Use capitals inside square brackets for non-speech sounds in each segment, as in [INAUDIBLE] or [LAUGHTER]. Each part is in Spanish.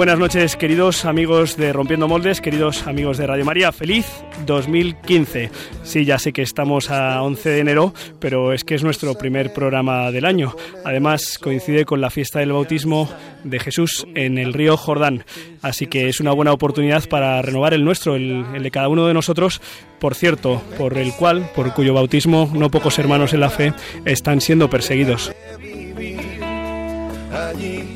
Buenas noches, queridos amigos de Rompiendo Moldes, queridos amigos de Radio María. Feliz 2015. Sí, ya sé que estamos a 11 de enero, pero es que es nuestro primer programa del año. Además, coincide con la fiesta del bautismo de Jesús en el río Jordán. Así que es una buena oportunidad para renovar el nuestro, el, el de cada uno de nosotros. Por cierto, por el cual, por cuyo bautismo, no pocos hermanos en la fe están siendo perseguidos. allí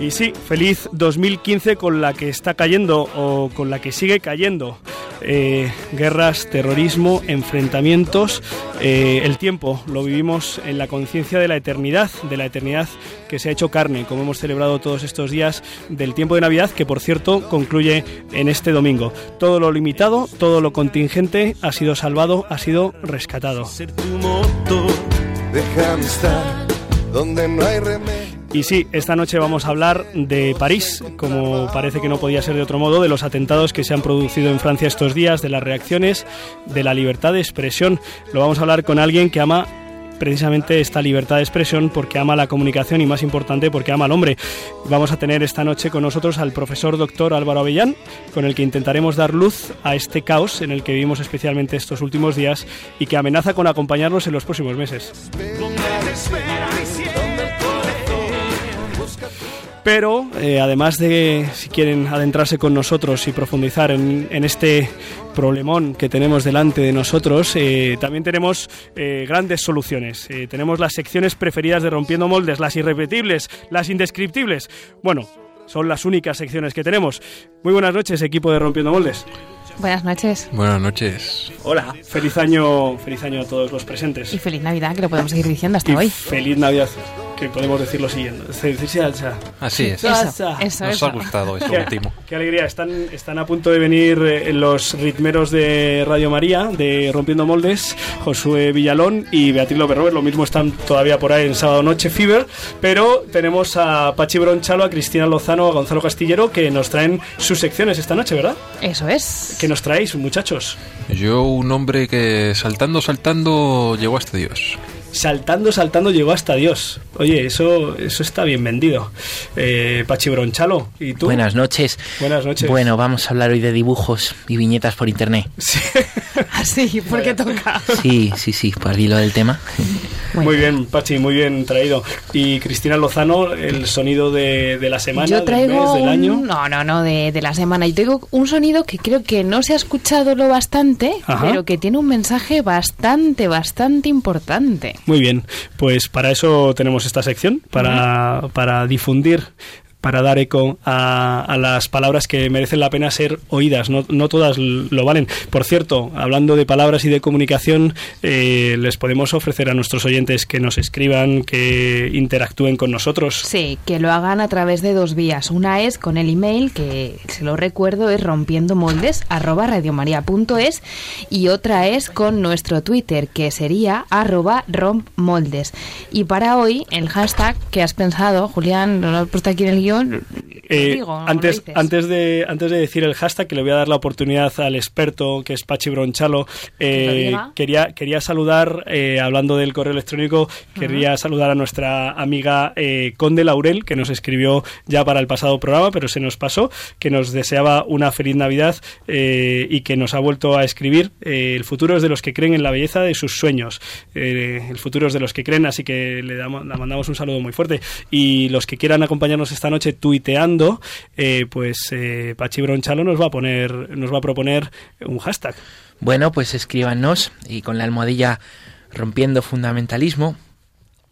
Y sí, feliz 2015 con la que está cayendo o con la que sigue cayendo. Eh, guerras, terrorismo, enfrentamientos. Eh, el tiempo lo vivimos en la conciencia de la eternidad, de la eternidad que se ha hecho carne, como hemos celebrado todos estos días del tiempo de Navidad, que por cierto concluye en este domingo. Todo lo limitado, todo lo contingente ha sido salvado, ha sido rescatado. Ser tu motor, déjame estar donde no hay remedio. Y sí, esta noche vamos a hablar de París, como parece que no podía ser de otro modo, de los atentados que se han producido en Francia estos días, de las reacciones, de la libertad de expresión. Lo vamos a hablar con alguien que ama precisamente esta libertad de expresión porque ama la comunicación y más importante porque ama al hombre. Vamos a tener esta noche con nosotros al profesor doctor Álvaro Avellán, con el que intentaremos dar luz a este caos en el que vivimos especialmente estos últimos días y que amenaza con acompañarnos en los próximos meses. Pero eh, además de, si quieren adentrarse con nosotros y profundizar en, en este problemón que tenemos delante de nosotros, eh, también tenemos eh, grandes soluciones. Eh, tenemos las secciones preferidas de Rompiendo Moldes, las irrepetibles, las indescriptibles. Bueno, son las únicas secciones que tenemos. Muy buenas noches, equipo de Rompiendo Moldes. Buenas noches Buenas noches. Hola, feliz año, feliz año a todos los presentes. y feliz Navidad, que lo podemos seguir diciendo hasta Y hoy. feliz Navidad, que podemos. Se dice salsa. Así es. Eso. Eso, eso, Nos eso. ha gustado esto Qué, último. qué alegría, están, están a punto de venir eh, los ritmeros de Radio María, de Rompiendo Moldes, Josué Villalón y Beatriz López Robert. Lo mismo están todavía por ahí en sábado noche, Fever, pero tenemos a Pachi Bronchalo, a Cristina Lozano, a Gonzalo Castillero, que nos traen sus secciones esta noche, ¿verdad? Eso es. ¿Qué nos traéis, muchachos? Yo, un hombre que saltando, saltando, llegó hasta Dios. Saltando, saltando llegó hasta Dios. Oye, eso, eso está bien vendido. Eh, Pachi Bronchalo, ¿y tú? Buenas noches. Buenas noches. Bueno, vamos a hablar hoy de dibujos y viñetas por internet. Sí. [LAUGHS] Así, porque toca. Sí, sí, sí, por el hilo del tema. Bueno, Muy bien, Pachi, muy bien traído. Y Cristina Lozano, el sonido de, de la semana, Yo del traigo mes, del un- año. No, no, no, de, de la semana. Yo traigo un sonido que creo que no se ha escuchado lo bastante, Ajá. pero que tiene un mensaje bastante, bastante importante. Muy bien, pues para eso tenemos esta sección, para, para difundir para dar eco a, las palabras que merecen la pena ser oídas, no, no todas lo valen. Por cierto, hablando de palabras y de comunicación, eh, les podemos ofrecer a nuestros oyentes que nos escriban, que interactúen con nosotros. Sí, que lo hagan a través de dos vías. Una es con el email, que se lo recuerdo, es rompiendomoldes arroba radiomaria.es y otra es con nuestro Twitter, que sería arroba rompmoldes. Y para hoy, el hashtag que has pensado, Julián, lo has puesto aquí en el guion, Eh, antes, antes, de, antes de decir el hashtag, que le voy a dar la oportunidad al experto, que es Pachi Bronchalo, eh, quería, quería saludar, eh, hablando del correo electrónico, quería saludar a nuestra amiga Conde Laurel, que nos escribió ya para el pasado programa, pero se nos pasó, que nos deseaba una feliz Navidad y que nos ha vuelto a escribir. el futuro es de los que creen en la belleza de sus sueños. El futuro es de los que creen, así que le, damos, le mandamos un saludo muy fuerte. Y los que quieran acompañarnos esta noche tuiteando, eh, pues eh, Pachi nos va a poner, nos va a proponer un hashtag. Bueno, pues escríbanos y con la almohadilla rompiendo fundamentalismo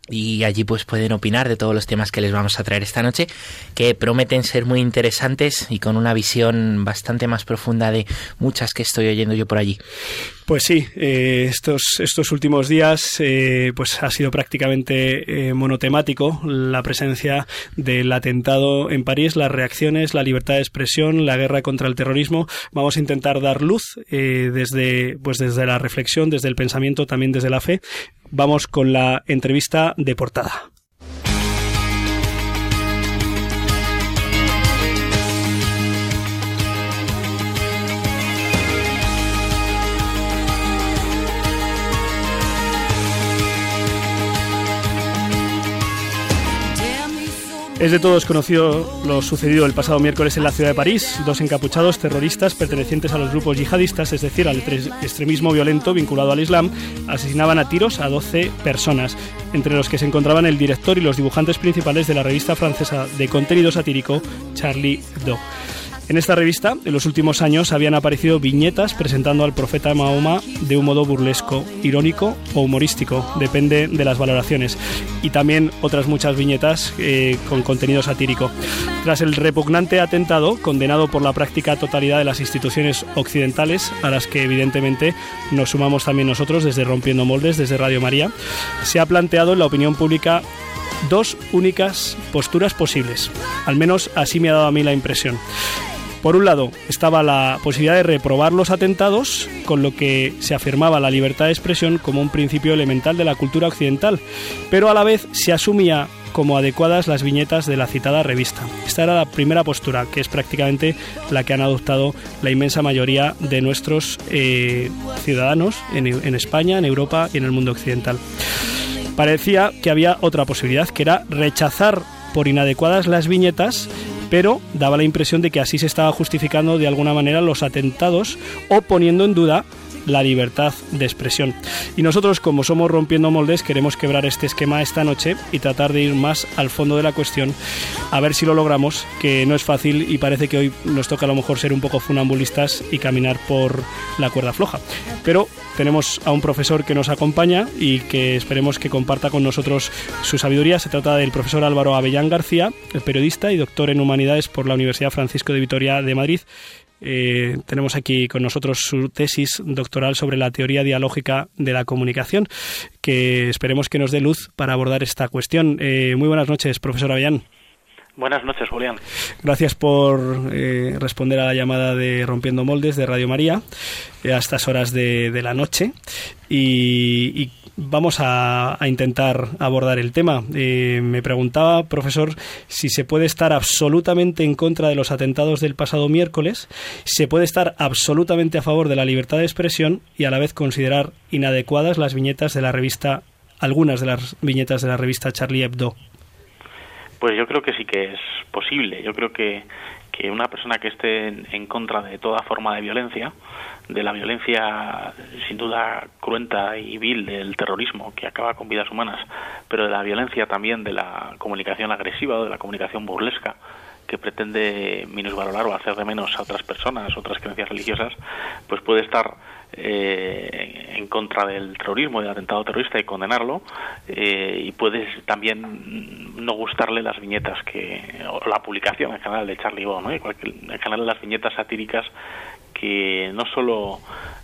y allí pues pueden opinar de todos los temas que les vamos a traer esta noche que prometen ser muy interesantes y con una visión bastante más profunda de muchas que estoy oyendo yo por allí. Pues sí, eh, estos, estos últimos días eh, pues ha sido prácticamente eh, monotemático la presencia del atentado en París, las reacciones, la libertad de expresión, la guerra contra el terrorismo. Vamos a intentar dar luz desde, pues desde la reflexión, desde el pensamiento, también desde la fe vamos con la entrevista de portada. Es de todos conocido lo sucedido el pasado miércoles en la ciudad de París. Dos encapuchados terroristas pertenecientes a los grupos yihadistas, es decir, al extremismo violento vinculado al Islam, asesinaban a tiros a 12 personas, entre los que se encontraban el director y los dibujantes principales de la revista francesa de contenido satírico Charlie Hebdo. En esta revista, en los últimos años, habían aparecido viñetas presentando al profeta Mahoma de un modo burlesco, irónico o humorístico, depende de las valoraciones, y también otras muchas viñetas eh, con contenido satírico. Tras el repugnante atentado, condenado por la práctica totalidad de las instituciones occidentales, a las que evidentemente nos sumamos también nosotros desde Rompiendo Moldes, desde Radio María, se ha planteado en la opinión pública dos únicas posturas posibles. Al menos así me ha dado a mí la impresión. Por un lado, estaba la posibilidad de reprobar los atentados, con lo que se afirmaba la libertad de expresión como un principio elemental de la cultura occidental, pero a la vez se asumía como adecuadas las viñetas de la citada revista. Esta era la primera postura, que es prácticamente la que han adoptado la inmensa mayoría de nuestros eh, ciudadanos en, en España, en Europa y en el mundo occidental. Parecía que había otra posibilidad, que era rechazar por inadecuadas las viñetas pero daba la impresión de que así se estaba justificando de alguna manera los atentados o poniendo en duda la libertad de expresión. Y nosotros, como somos rompiendo moldes, queremos quebrar este esquema esta noche y tratar de ir más al fondo de la cuestión, a ver si lo logramos, que no es fácil y parece que hoy nos toca a lo mejor ser un poco funambulistas y caminar por la cuerda floja. Pero tenemos a un profesor que nos acompaña y que esperemos que comparta con nosotros su sabiduría. Se trata del profesor Álvaro Avellán García, el periodista y doctor en humanidades por la Universidad Francisco de Vitoria de Madrid. Eh, tenemos aquí con nosotros su tesis doctoral sobre la teoría dialógica de la comunicación, que esperemos que nos dé luz para abordar esta cuestión. Eh, muy buenas noches, profesor Avellán. Buenas noches, Julián. Gracias por eh, responder a la llamada de Rompiendo Moldes de Radio María a estas horas de, la noche y, vamos a, intentar abordar el tema. Eh, me preguntaba, profesor, si se puede estar absolutamente en contra de los atentados del pasado miércoles, se puede estar absolutamente a favor de la libertad de expresión y a la vez considerar inadecuadas las viñetas de la revista, algunas de las viñetas de la revista Charlie Hebdo. Pues yo creo que sí que es posible. Yo creo que, que una persona que esté en, contra de toda forma de violencia, de la violencia sin duda cruenta y vil del terrorismo que acaba con vidas humanas, pero de la violencia también de la comunicación agresiva o de la comunicación burlesca, que pretende minusvalorar o hacer de menos a otras personas, otras creencias religiosas, pues puede estar eh, en contra del terrorismo, del atentado terrorista y condenarlo, eh, y puede también no gustarle las viñetas que, o la publicación en general de Charlie Hebdo, ¿no? en general las viñetas satíricas que no solo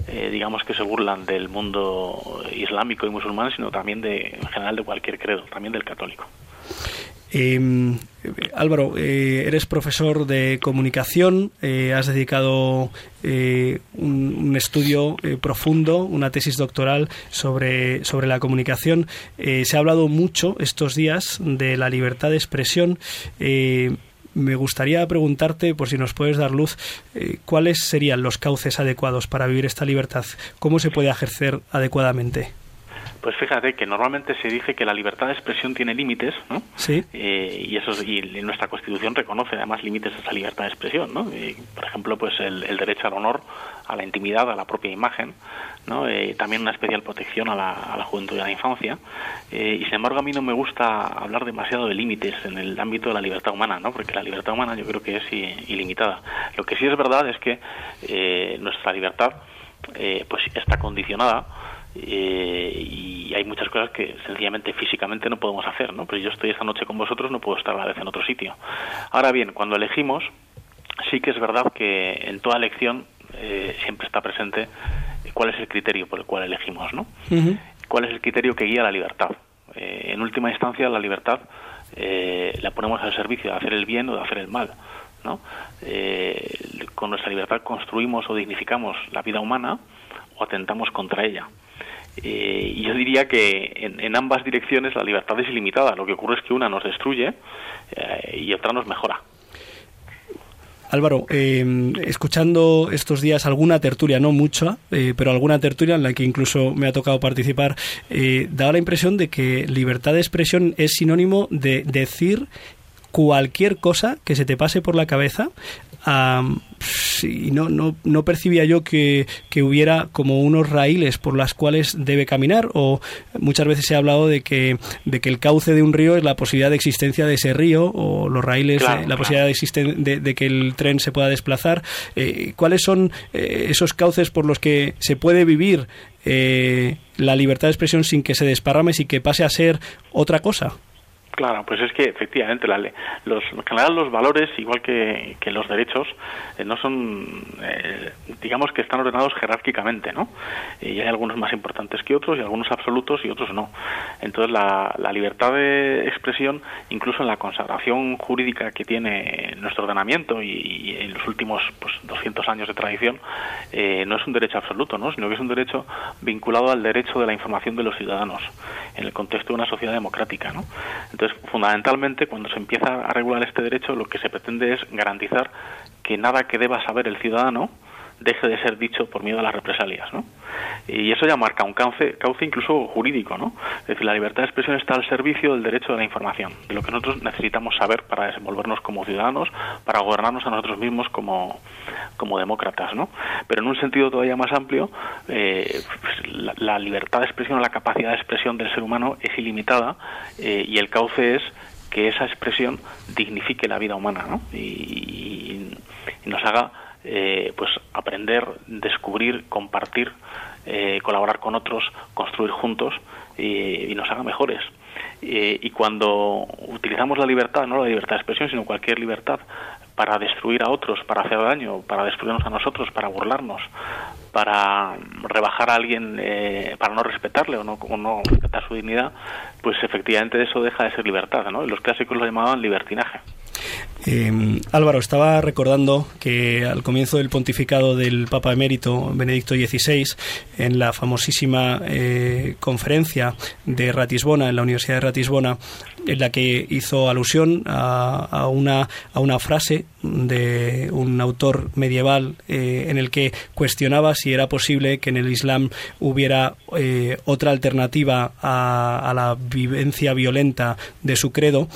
eh, digamos que se burlan del mundo islámico y musulmán, sino también de en general de cualquier credo, también del católico. Em, Álvaro, eh, eres profesor de comunicación, eh, has dedicado eh, un, estudio profundo, una tesis doctoral sobre, sobre la comunicación. se ha hablado mucho estos días de la libertad de expresión. Me gustaría preguntarte, por si nos puedes dar luz, cuáles serían los cauces adecuados para vivir esta libertad. ¿Cómo se puede ejercer adecuadamente? Pues fíjate que normalmente se dice que la libertad de expresión tiene límites, ¿no? Sí. Eh, y eso y nuestra Constitución reconoce además límites a esa libertad de expresión, ¿no? por ejemplo, pues el, derecho al honor, a la intimidad, a la propia imagen, ¿no? Eh, también una especial protección a la, juventud y a la infancia. Eh, y sin embargo, a mí no me gusta hablar demasiado de límites en el ámbito de la libertad humana, ¿no? Porque la libertad humana yo creo que es ilimitada. Lo que sí es verdad es que nuestra libertad pues está condicionada eh, y hay muchas cosas que sencillamente físicamente no podemos hacer, ¿no? Pues yo estoy esta noche con vosotros, no puedo estar a la vez en otro sitio. Ahora bien, cuando elegimos, sí que es verdad que en toda elección eh, siempre está presente cuál es el criterio por el cual elegimos, ¿no? ¿Cuál es el criterio que guía la libertad? Eh, en última instancia, la libertad la ponemos al servicio de hacer el bien o de hacer el mal. ¿no? con nuestra libertad construimos o dignificamos la vida humana o atentamos contra ella. Eh, y yo diría que en, ambas direcciones la libertad es ilimitada. Lo que ocurre es que una nos destruye eh, y otra nos mejora. Álvaro, eh, escuchando estos días alguna tertulia, no mucha, pero alguna tertulia en la que incluso me ha tocado participar, daba la impresión de que libertad de expresión es sinónimo de decir cualquier cosa que se te pase por la cabeza no, no, no, percibía yo que, hubiera como unos raíles por las cuales debe caminar o muchas veces se ha hablado de que, de que el cauce de un río es la posibilidad de existencia de ese río o los raíles, la posibilidad de, de, que el tren se pueda desplazar. Eh, ¿Cuáles son eh, esos cauces por los que se puede vivir eh, la libertad de expresión sin que se desparrame, sin que pase a ser otra cosa? Claro, pues es que efectivamente la, los, los valores, igual que, que los derechos, eh, no son, eh, digamos que están ordenados jerárquicamente, ¿no? Y hay algunos más importantes que otros y algunos absolutos y otros no. Entonces la, la libertad de expresión, incluso en la consagración jurídica que tiene nuestro ordenamiento y, en los últimos pues, 200 años de tradición, eh, no es un derecho absoluto, ¿no? Sino que es un derecho vinculado al derecho de la información de los ciudadanos en el contexto de una sociedad democrática, ¿no? Entonces fundamentalmente, cuando se empieza a regular este derecho, lo que se pretende es garantizar que nada que deba saber el ciudadano deje de ser dicho por miedo a las represalias, ¿no? Y eso ya marca un cauce, cauce incluso jurídico, ¿no? Es decir, la libertad de expresión está al servicio del derecho de la información, de lo que nosotros necesitamos saber para desenvolvernos como ciudadanos, para gobernarnos a nosotros mismos como, como demócratas, ¿no? Pero en un sentido todavía más amplio, eh, la, libertad de expresión o la capacidad de expresión del ser humano es ilimitada eh, y el cauce es que esa expresión dignifique la vida humana, ¿no? y nos haga eh, pues aprender, descubrir, compartir, eh, colaborar con otros, construir juntos y, nos haga mejores. y cuando utilizamos la libertad, no la libertad de expresión, sino cualquier libertad para destruir a otros, para hacer daño, para destruirnos a nosotros, para burlarnos, para rebajar a alguien, eh, para no respetarle o no, o no respetar su dignidad, pues efectivamente eso deja de ser libertad, ¿no? Los clásicos lo llamaban libertinaje. Eh, Álvaro, estaba recordando que al comienzo del pontificado del Papa emérito Benedicto XVI, en la famosísima eh, conferencia de Ratisbona, en la Universidad de Ratisbona, en la que hizo alusión a, una, a frase de un autor medieval eh, en el que cuestionaba si era posible que en el Islam hubiera eh, otra alternativa a, la vivencia violenta de su credo,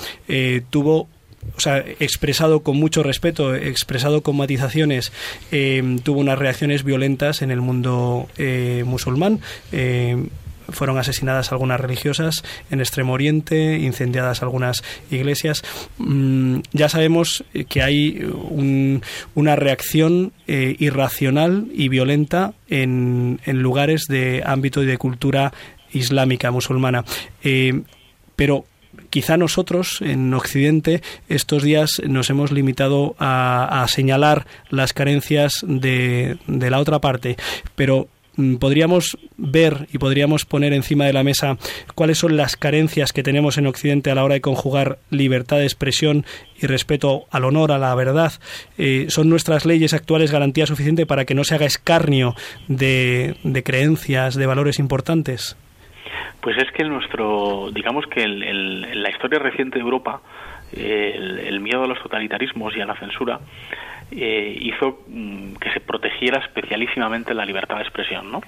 tuvo o sea, expresado con mucho respeto, expresado con matizaciones, eh, tuvo unas reacciones violentas en el mundo eh, musulmán. Eh, fueron asesinadas algunas religiosas en Extremo Oriente, incendiadas algunas iglesias. Mm, ya sabemos que hay una reacción irracional y violenta en, en, lugares de ámbito y de cultura islámica musulmana. pero quizá nosotros en Occidente estos días nos hemos limitado a, señalar las carencias de, la otra parte, pero mm, podríamos ver y podríamos poner encima de la mesa cuáles son las carencias que tenemos en Occidente a la hora de conjugar libertad de expresión y respeto al honor, a la verdad. Eh, ¿Son nuestras leyes actuales garantía suficiente para que no se haga escarnio de creencias, de valores importantes? Pues es que nuestro, digamos que en la historia reciente de Europa, el, miedo a los totalitarismos y a la censura eh, hizo mm, que se protegiera especialísimamente la libertad de expresión, ¿no?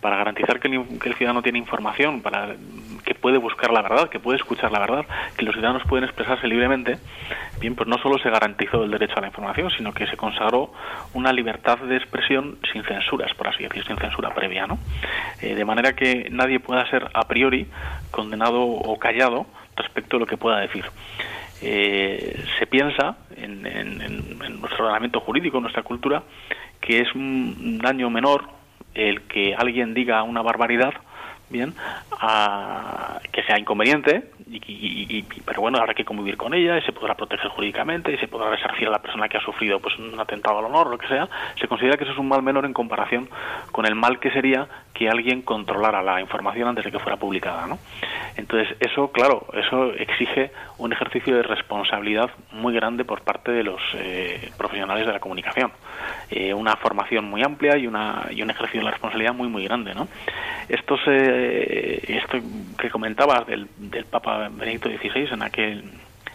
Para garantizar que el, ciudadano tiene información, para que puede buscar la verdad, que puede escuchar la verdad, que los ciudadanos pueden expresarse libremente, bien, pues no solo se garantizó el derecho a la información, sino que se consagró una libertad de expresión sin censuras, por así decir, sin censura previa, ¿no? Eh, de manera que nadie pueda ser a priori condenado o callado respecto a lo que pueda decir. Eh, se piensa en, nuestro ordenamiento jurídico, en nuestra cultura, que es un daño menor el que alguien diga una barbaridad, bien, que sea inconveniente, y, pero bueno, habrá que convivir con ella y se podrá proteger jurídicamente y se podrá resarcir a la persona que ha sufrido pues un atentado al honor, lo que sea, se considera que eso es un mal menor en comparación con el mal que sería que alguien controlara la información antes de que fuera publicada, ¿no? Entonces, eso, claro, eso exige un ejercicio de responsabilidad muy grande por parte de los eh, profesionales de la comunicación. Eh, una formación muy amplia y, una, y un ejercicio de la responsabilidad muy, muy grande, ¿no? Esto, esto que comentabas del, del Papa Benedicto XVI en aquel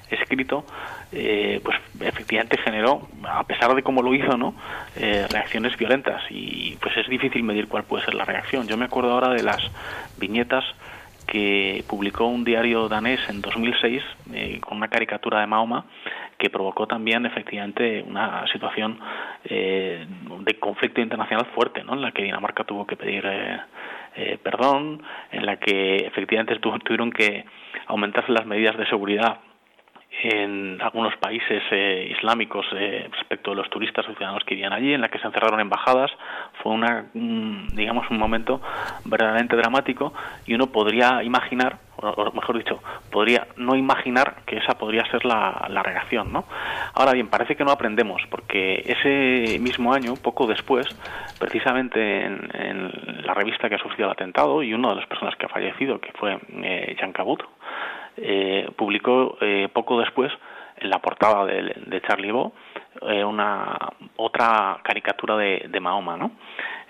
escrito, eh, pues efectivamente generó, a pesar de cómo lo hizo, ¿no? Eh, reacciones violentas y pues es difícil medir cuál puede ser la reacción. Yo me acuerdo ahora de las viñetas que publicó un diario danés en 2006 eh, con una caricatura de Mahoma que provocó también efectivamente una situación de conflicto internacional fuerte, ¿no? En la que Dinamarca tuvo que pedir perdón, en la que efectivamente tuvieron que aumentarse las medidas de seguridad en algunos países eh, islámicos eh, respecto de los turistas o ciudadanos que vivían allí, en la que se encerraron embajadas. Fue una, digamos, un momento verdaderamente dramático y uno podría imaginar, o mejor dicho, podría no imaginar que esa podría ser la, la reacción, ¿no? Ahora bien, parece que no aprendemos, porque ese mismo año, poco después, precisamente en, la revista que ha sufrido el atentado y una de las personas que ha fallecido, que fue eh, Jan Cabut, eh, publicó eh, poco después en la portada de, Charlie Bo eh, una otra caricatura de, Mahoma, ¿no?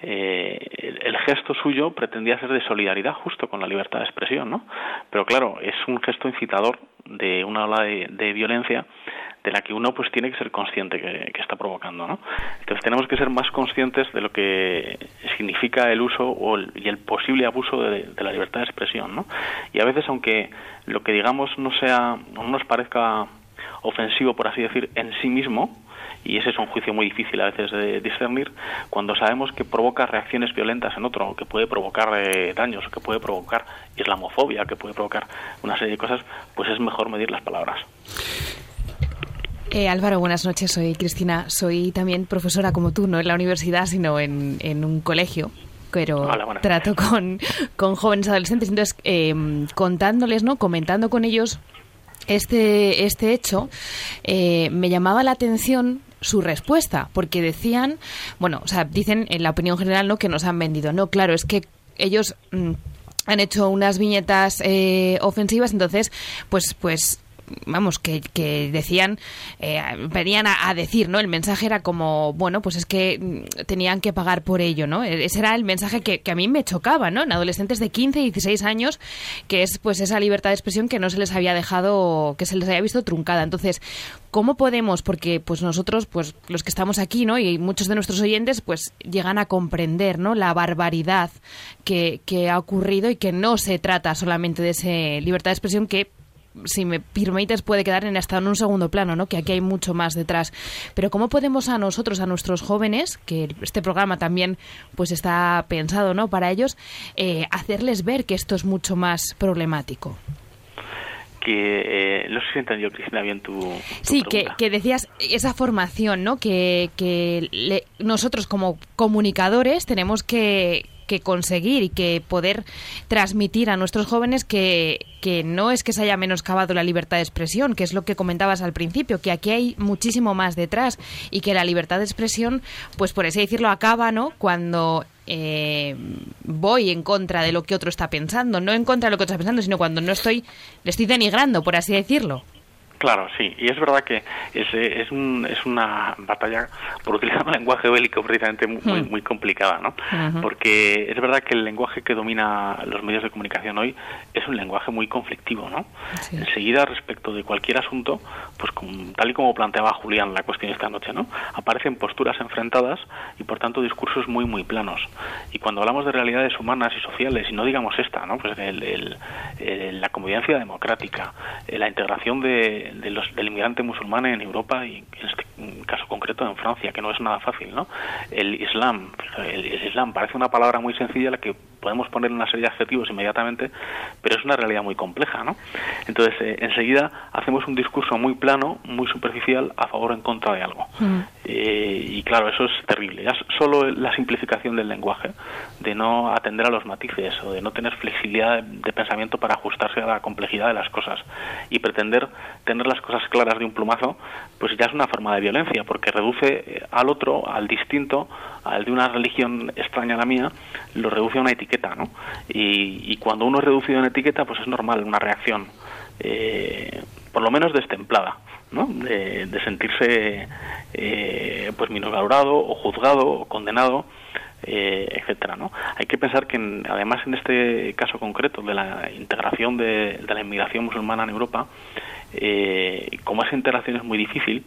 el, gesto suyo pretendía ser de solidaridad justo con la libertad de expresión, ¿no? Pero claro, es un gesto incitador de una ola de violencia de la que uno pues tiene que ser consciente que, está provocando, ¿no? Entonces tenemos que ser más conscientes de lo que significa el uso o y el posible abuso de, la libertad de expresión, ¿no? Y a veces aunque lo que digamos no sea no nos parezca ofensivo por así decir en sí mismo y ese es un juicio muy difícil a veces de discernir cuando sabemos que provoca reacciones violentas en otro, que puede provocar eh, daños, que puede provocar islamofobia, que puede provocar una serie de cosas, pues es mejor medir las palabras. Eh, Álvaro, buenas noches. Soy Cristina. Soy también profesora como tú, no en la universidad, sino en, un colegio pero trato con, con, jóvenes adolescentes. Entonces, em, contándoles, ¿no? Comentando con ellos este, este hecho, eh, me llamaba la atención su respuesta, porque decían, bueno, o sea, dicen en la opinión general, ¿no? Que nos han vendido. No, claro, es que ellos mm, han hecho unas viñetas eh, ofensivas, entonces, pues, pues vamos, que, que decían, eh, venían a, decir, ¿no? El mensaje era como, bueno, pues es que mm, tenían que pagar por ello, ¿no? E, ese era el mensaje que, que a mí me chocaba, ¿no? En adolescentes de 15 y 16 años, que es pues esa libertad de expresión que no se les había dejado, que se les había visto truncada. Entonces, ¿cómo podemos? Porque pues nosotros, pues los que estamos aquí, ¿no? Y muchos de nuestros oyentes, pues llegan a comprender, ¿no? La barbaridad que, que ha ocurrido y que no se trata solamente de esa libertad de expresión que si me permites, puede quedar en hasta en un segundo plano, ¿no? Que aquí hay mucho más detrás. Pero ¿cómo podemos a nosotros, a nuestros jóvenes, que este programa también pues está pensado, ¿no? Para ellos, eh, hacerles ver que esto es mucho más problemático? que eh, no sé si entendió Cristina bien tu, sí que, que, decías esa formación no que, que nosotros como comunicadores tenemos que, que conseguir y que poder transmitir a nuestros jóvenes que, que no es que se haya menoscabado la libertad de expresión, que es lo que comentabas al principio, que aquí hay muchísimo más detrás y que la libertad de expresión, pues por así decirlo, acaba, ¿no? Cuando eh, voy en contra de lo que otro está pensando, no en contra de lo que otro está pensando, sino cuando no estoy, le estoy denigrando, por así decirlo. Claro, sí, y es verdad que es, es, un, es una batalla, por utilizar un lenguaje bélico precisamente muy, hmm. muy complicada, ¿no? Porque es verdad que el lenguaje que domina los medios de comunicación hoy es un lenguaje muy conflictivo, ¿no? Enseguida, respecto de cualquier asunto, pues tal y como planteaba Julián la cuestión esta noche, ¿no? Aparecen posturas enfrentadas y, por tanto, discursos muy, muy planos. Y cuando hablamos de realidades humanas y sociales, y no digamos esta, ¿no? Pues el, la convivencia democrática, la integración de de, los, del inmigrante musulmán en Europa y en este caso concreto en Francia, que no es nada fácil, ¿no? El Islam, el, Islam parece una palabra muy sencilla la que podemos poner una serie de adjetivos inmediatamente, pero es una realidad muy compleja, ¿no? Entonces, eh, enseguida hacemos un discurso muy plano, muy superficial, a favor o en contra de algo. Eh, y claro, eso es terrible. Ya solo la simplificación del lenguaje, de no atender a los matices o de no tener flexibilidad de pensamiento para ajustarse a la complejidad de las cosas y pretender tener las cosas claras de un plumazo, pues ya es una forma de violencia, porque reduce eh, al otro, al distinto, al de una religión extraña a la mía, lo reduce a una etiqueta, ¿no? Y, y cuando uno es reducido a una etiqueta, pues es normal una reacción, eh, por lo menos destemplada, ¿no? De, de sentirse eh, pues minusvalorado o juzgado o condenado eh, etcétera no hay que pensar que en- además en este caso concreto de la integración de, la inmigración musulmana en Europa eh, como esa integración es muy difícil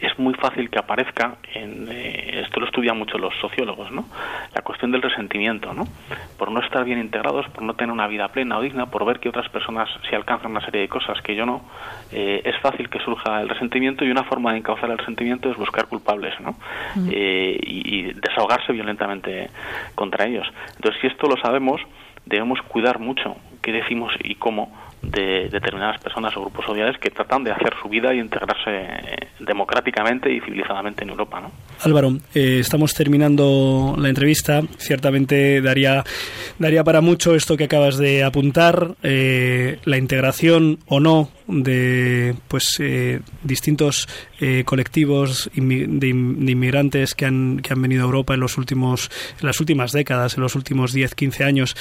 es muy fácil que aparezca en eh, esto lo estudian mucho los sociólogos no la cuestión del resentimiento no por no estar bien integrados por no tener una vida plena o digna por ver que otras personas se alcanzan una serie de cosas que yo no eh, es fácil que surja el resentimiento y una forma de encauzar el resentimiento es buscar culpables no Eh, y, y desahogarse violentamente contra ellos. Entonces si esto lo sabemos debemos cuidar mucho qué decimos y cómo de determinadas personas o grupos sociales que tratan de hacer su vida y integrarse eh, democráticamente y civilizadamente en Europa, ¿no? Álvaro, eh, estamos terminando la entrevista. Ciertamente daría, daría para mucho esto que acabas de apuntar, eh, la integración o no de pues eh, distintos eh, colectivos de, in- de inmigrantes que han, que han venido a Europa en los últimos en las últimas décadas, en los últimos 10, 15 años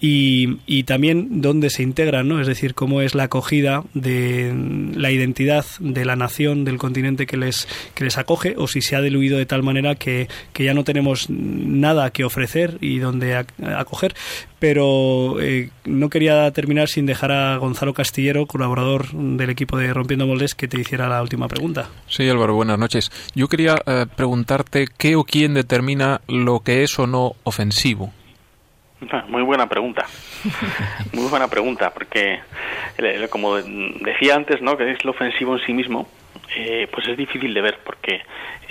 y, y también dónde se integran, ¿no? Es decir, cómo es la acogida de la identidad de la nación, del continente que les que les acoge o si se ha diluido de tal manera que, que ya no tenemos nada que ofrecer y donde ac- acoger. Pero eh, no quería terminar sin dejar a Gonzalo Castillero, colaborador del equipo de Rompiendo Moldes, que te hiciera la última pregunta. Sí, Álvaro, buenas noches. Yo quería eh, preguntarte qué o quién determina lo que es o no ofensivo. [LAUGHS] Muy buena pregunta. Muy buena pregunta, porque eh, como decía antes, ¿no? Que es lo ofensivo en sí mismo, eh, pues es difícil de ver, porque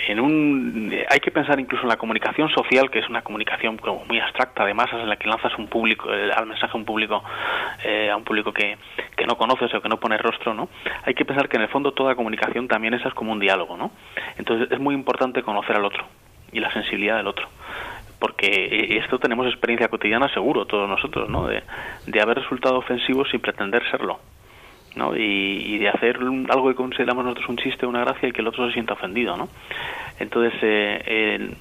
en un eh, hay que pensar incluso en la comunicación social, que es una comunicación como muy abstracta de masas en la que lanzas un público, eh, al mensaje a un público, eh, a un público que, que no conoces o que no pone rostro, ¿no? Hay que pensar que en el fondo toda comunicación también esa es como un diálogo, ¿no? Entonces es muy importante conocer al otro y la sensibilidad del otro porque eh, esto tenemos experiencia cotidiana seguro todos nosotros, ¿no? De, de haber resultado ofensivos sin pretender serlo, ¿no? Y, y de hacer algo que consideramos nosotros un chiste, una gracia y que el otro se sienta ofendido, ¿no? Entonces, eh, en,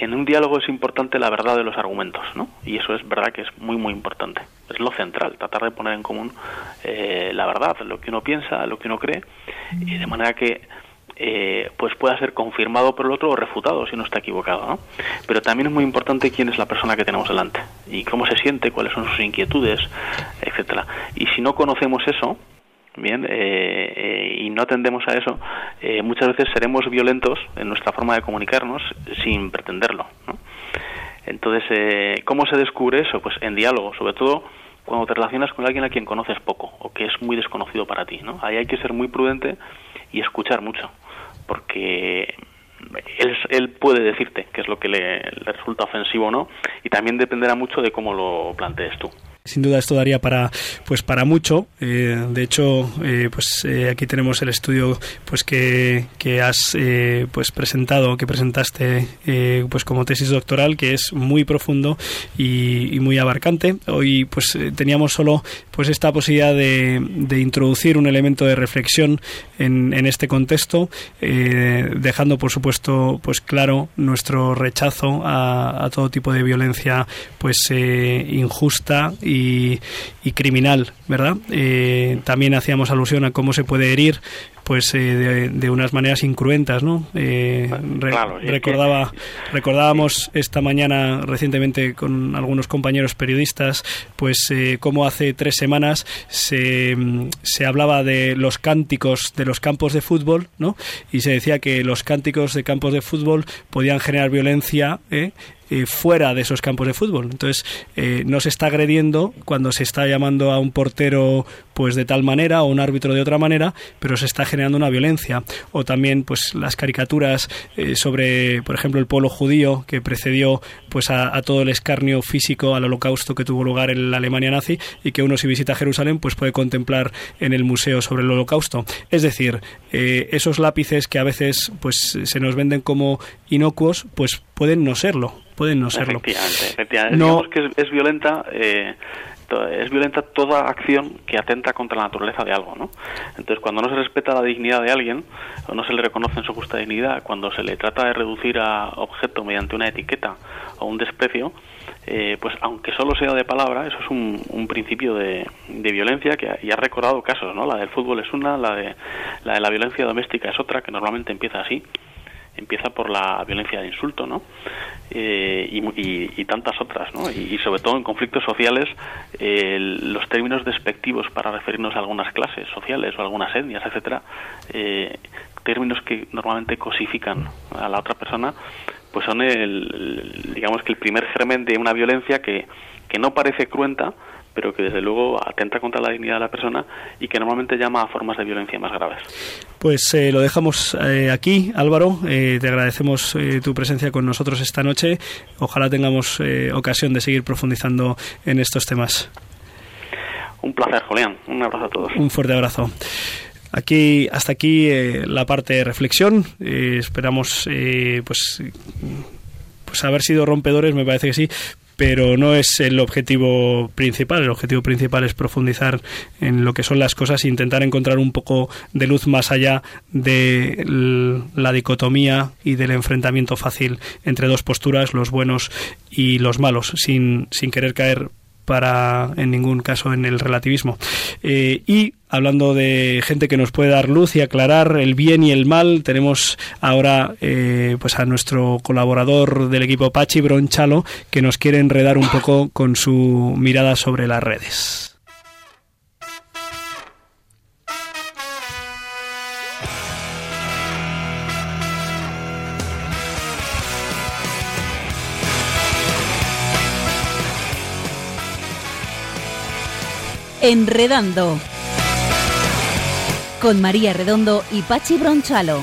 en un diálogo es importante la verdad de los argumentos, ¿no? Y eso es verdad que es muy, muy importante. Es lo central, tratar de poner en común eh, la verdad, lo que uno piensa, lo que uno cree, y de manera que eh, pues pueda ser confirmado por el otro o refutado si uno está equivocado, ¿no? Pero también es muy importante quién es la persona que tenemos delante y cómo se siente, cuáles son sus inquietudes, etcétera. Y si no conocemos eso, bien, eh, eh, y no atendemos a eso, eh, muchas veces seremos violentos en nuestra forma de comunicarnos sin pretenderlo, ¿no? Entonces, eh, ¿cómo se descubre eso? Pues en diálogo, sobre todo cuando te relacionas con alguien a quien conoces poco o que es muy desconocido para ti, ¿no? Ahí hay que ser muy prudente y escuchar mucho, porque él, él puede decirte qué es lo que le, le resulta ofensivo o no, y también dependerá mucho de cómo lo plantees tú. Sin duda esto daría para pues para mucho. Eh, de hecho, eh, pues eh, aquí tenemos el estudio pues que, que has pues presentado, que presentaste pues como tesis doctoral, que es muy profundo y, muy abarcante. Hoy pues teníamos solo pues esta posibilidad de, de introducir un elemento de reflexión en, en este contexto, dejando por supuesto pues claro nuestro rechazo a, a todo tipo de violencia pues injusta y, y criminal, ¿verdad? Eh, también hacíamos alusión a cómo se puede herir pues eh, de, de unas maneras incruentas, ¿no? Eh, re- Claro, recordaba, recordábamos esta mañana recientemente con algunos compañeros periodistas, pues eh, cómo hace tres semanas se, se hablaba de los cánticos de los campos de fútbol, ¿no? Y se decía que los cánticos de campos de fútbol podían generar violencia, ¿eh? fuera de esos campos de fútbol. Entonces, eh, no se está agrediendo cuando se está llamando a un portero pues de tal manera o un árbitro de otra manera, pero se está generando una violencia. O también pues las caricaturas eh, sobre, por ejemplo, el pueblo judío que precedió pues a, a todo el escarnio físico al holocausto que tuvo lugar en la Alemania nazi y que uno si visita Jerusalén pues puede contemplar en el museo sobre el holocausto. Es decir, eh, esos lápices que a veces pues se nos venden como inocuos, pues pueden no serlo, pueden no serlo. Efectivamente, efectivamente. No- Digamos que es, es violenta eh, es violenta toda acción que atenta contra la naturaleza de algo, ¿no? Entonces, cuando no se respeta la dignidad de alguien o no se le reconoce en su justa dignidad, cuando se le trata de reducir a objeto mediante una etiqueta o un desprecio, eh, pues aunque solo sea de palabra, eso es un, un principio de, de violencia que ha- y ha recordado casos, ¿no? La del fútbol es una, la de la de la violencia doméstica es otra, que normalmente empieza así empieza por la violencia de insulto, ¿no? Eh, y, y- y tantas otras, ¿no? Y, y sobre todo en conflictos sociales, eh, los términos despectivos para referirnos a algunas clases sociales o algunas etnias, etcétera, eh, términos que normalmente cosifican a la otra persona, pues son el, el- digamos que el primer germen de una violencia que, que no parece cruenta, pero que desde luego atenta contra la dignidad de la persona y que normalmente llama a formas de violencia más graves. Pues eh, lo dejamos eh, aquí, Álvaro. Eh, te agradecemos tu presencia con nosotros esta noche. Ojalá tengamos ocasión de seguir profundizando en estos temas. Un placer, Julián. Un abrazo a todos. Un fuerte abrazo. Aquí, hasta aquí la parte de reflexión. Esperamos, eh, pues, pues haber sido rompedores, me parece que sí, pero no es el objetivo principal. El objetivo principal es profundizar en lo que son las cosas e intentar encontrar un poco de luz más allá de la dicotomía y del enfrentamiento fácil entre dos posturas, los buenos y los malos, sin, sin querer caer para en ningún caso en el relativismo. Eh, y hablando de gente que nos puede dar luz y aclarar el bien y el mal, tenemos ahora eh, pues a nuestro colaborador del equipo Pachi Bronchalo que nos quiere enredar un poco con su mirada sobre las redes. Enredando. Con María Redondo y Pachi Bronchalo.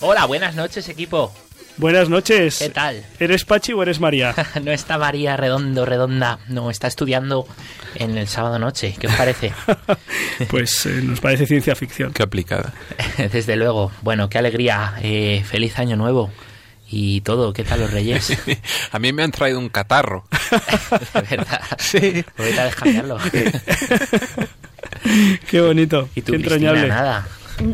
Hola, buenas noches, equipo. Buenas noches. ¿Qué tal? ¿Eres Pachi o eres María? [LAUGHS] No está María Redondo, redonda. No, está estudiando en el sábado noche. ¿Qué os parece? [LAUGHS] pues eh, nos parece ciencia ficción. Qué aplicada. [LAUGHS] Desde luego. Bueno, qué alegría. Eh, feliz año nuevo. Y todo. ¿Qué tal los reyes? [LAUGHS] A mí me han traído un catarro. [LAUGHS] De verdad. Sí. Ahorita deja cambiarlo. [LAUGHS] Qué bonito. Y tú, qué Cristina, entrañable. nada.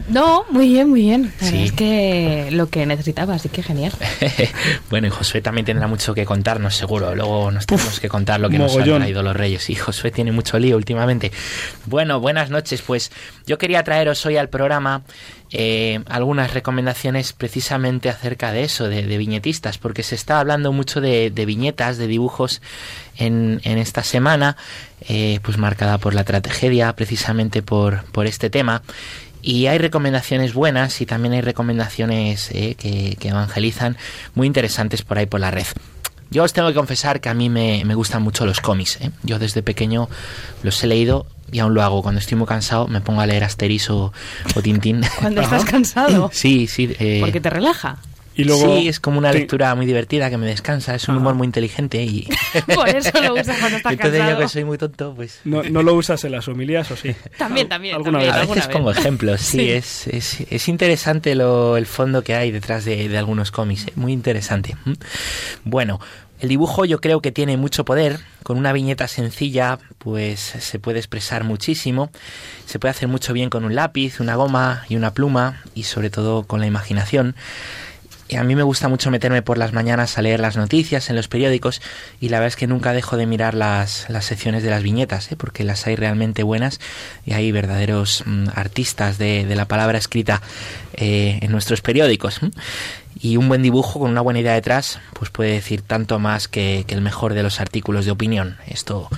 No, muy bien, muy bien. La verdad Sí. es que lo que necesitaba, así que genial. [LAUGHS] bueno, y Josué también tendrá mucho que contarnos, seguro. Luego nos tenemos que contar lo que nos han traído los reyes. Y Josué tiene mucho lío últimamente. Bueno, buenas noches. Pues yo quería traeros hoy al programa eh, algunas recomendaciones precisamente acerca de eso, de, de viñetistas, porque se está hablando mucho de, de viñetas, de dibujos en, en esta semana, eh, pues marcada por la tragedia, precisamente por, por este tema. Y hay recomendaciones buenas y también hay recomendaciones eh, que, que evangelizan muy interesantes por ahí por la red. Yo os tengo que confesar que a mí me, me gustan mucho los cómics. ¿eh? Yo desde pequeño los he leído y aún lo hago. Cuando estoy muy cansado me pongo a leer Asterix o, o Tintín. [LAUGHS] Cuando [LAUGHS] estás cansado, Sí, sí. eh, porque te relaja. Y luego sí, es como una te- lectura muy divertida que me descansa. Es un Ajá. humor muy inteligente y... [LAUGHS] Por eso lo usas cuando estás Entonces yo que soy muy tonto, pues... no, no lo usas en las homilías o sí. [LAUGHS] También, también. ¿Alguna también, vez? A veces vez. como ejemplo, sí, Sí. Es, es, es interesante lo, el fondo que hay detrás de, de algunos cómics, ¿eh? muy interesante. ¿m? Bueno, el dibujo yo creo que tiene mucho poder, con una viñeta sencilla pues se puede expresar muchísimo, se puede hacer mucho bien con un lápiz, una goma y una pluma y sobre todo con la imaginación. A mí me gusta mucho meterme por las mañanas a leer las noticias en los periódicos y la verdad es que nunca dejo de mirar las, las secciones de las viñetas, ¿eh? porque las hay realmente buenas y hay verdaderos mm, artistas de, de la palabra escrita eh, en nuestros periódicos. Y un buen dibujo con una buena idea detrás, pues puede decir tanto más que, que el mejor de los artículos de opinión. Esto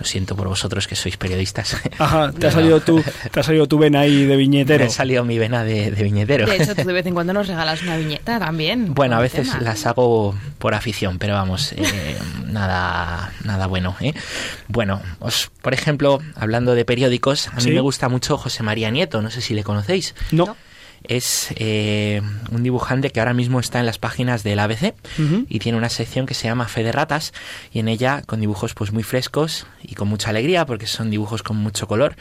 lo siento por vosotros que sois periodistas. [LAUGHS] Ajá, te ha salido no. tu, te ha salido tu vena ahí de viñetero. Me ha salido mi vena de, de viñetero. De hecho, tú de vez en cuando nos [LAUGHS] regalas una viñeta también. Bueno, a veces tema. las hago por afición, pero vamos, eh, [LAUGHS] nada, nada bueno. ¿eh? Bueno, os, por ejemplo, hablando de periódicos, a mí Sí. me gusta mucho José María Nieto, no sé si le conocéis. No. Es eh, un dibujante que ahora mismo está en las páginas del ABC y tiene una sección que se llama Fe de Ratas y en ella con dibujos pues muy frescos y con mucha alegría porque son dibujos con mucho color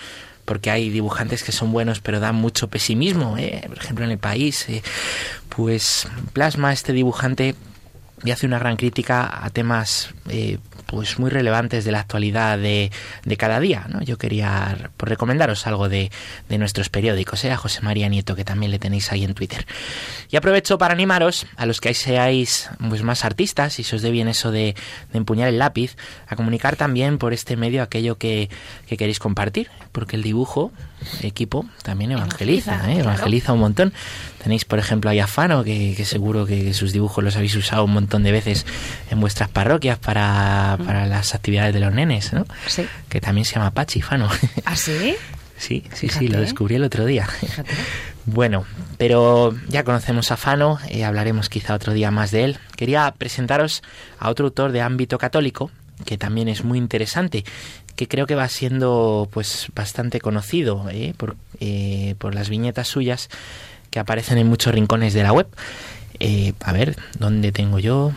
porque hay dibujantes que son buenos pero dan mucho pesimismo, ¿eh? por ejemplo en el país, eh, pues plasma este dibujante y hace una gran crítica a temas eh, pues muy relevantes de la actualidad de, de cada día. ¿no? Yo quería pues, recomendaros algo de, de nuestros periódicos, ¿eh? a José María Nieto, que también le tenéis ahí en Twitter. Y aprovecho para animaros, a los que seáis pues, más artistas y se os dé bien eso de, de empuñar el lápiz, a comunicar también por este medio aquello que, que queréis compartir, porque el dibujo, equipo, también evangeliza, Evangeliza, ¿eh? claro. evangeliza un montón. Tenéis, por ejemplo, ahí a Fano, que, que seguro que sus dibujos los habéis usado un montón de veces en vuestras parroquias para, para las actividades de los nenes, ¿no? Sí. Que también se llama Pachi, Fano. [LAUGHS] ¿Ah, sí? sí, sí, sí, lo descubrí el otro día. Fíjate. [LAUGHS] Bueno, pero ya conocemos a Fano, eh, hablaremos quizá otro día más de él. Quería presentaros a otro autor de ámbito católico, que también es muy interesante, que creo que va siendo pues bastante conocido eh, por, eh, por las viñetas suyas que aparecen en muchos rincones de la web. Eh, a ver, ¿dónde tengo yo?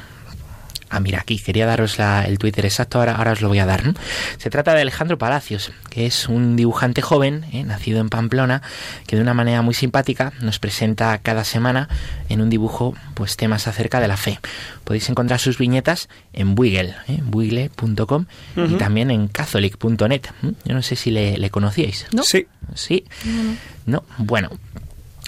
Ah, mira, aquí quería daros la- el Twitter exacto, ahora, ahora os lo voy a dar. Se trata de Alejandro Palacios, que es un dibujante joven, ¿eh? nacido en Pamplona, que de una manera muy simpática nos presenta cada semana en un dibujo pues temas acerca de la fe. Podéis encontrar sus viñetas en Wiggle, ¿eh? wiggle.com y también en catholic.net. Yo no sé si le, le conocíais. ¿No? Sí, ¿Sí? No. Bueno,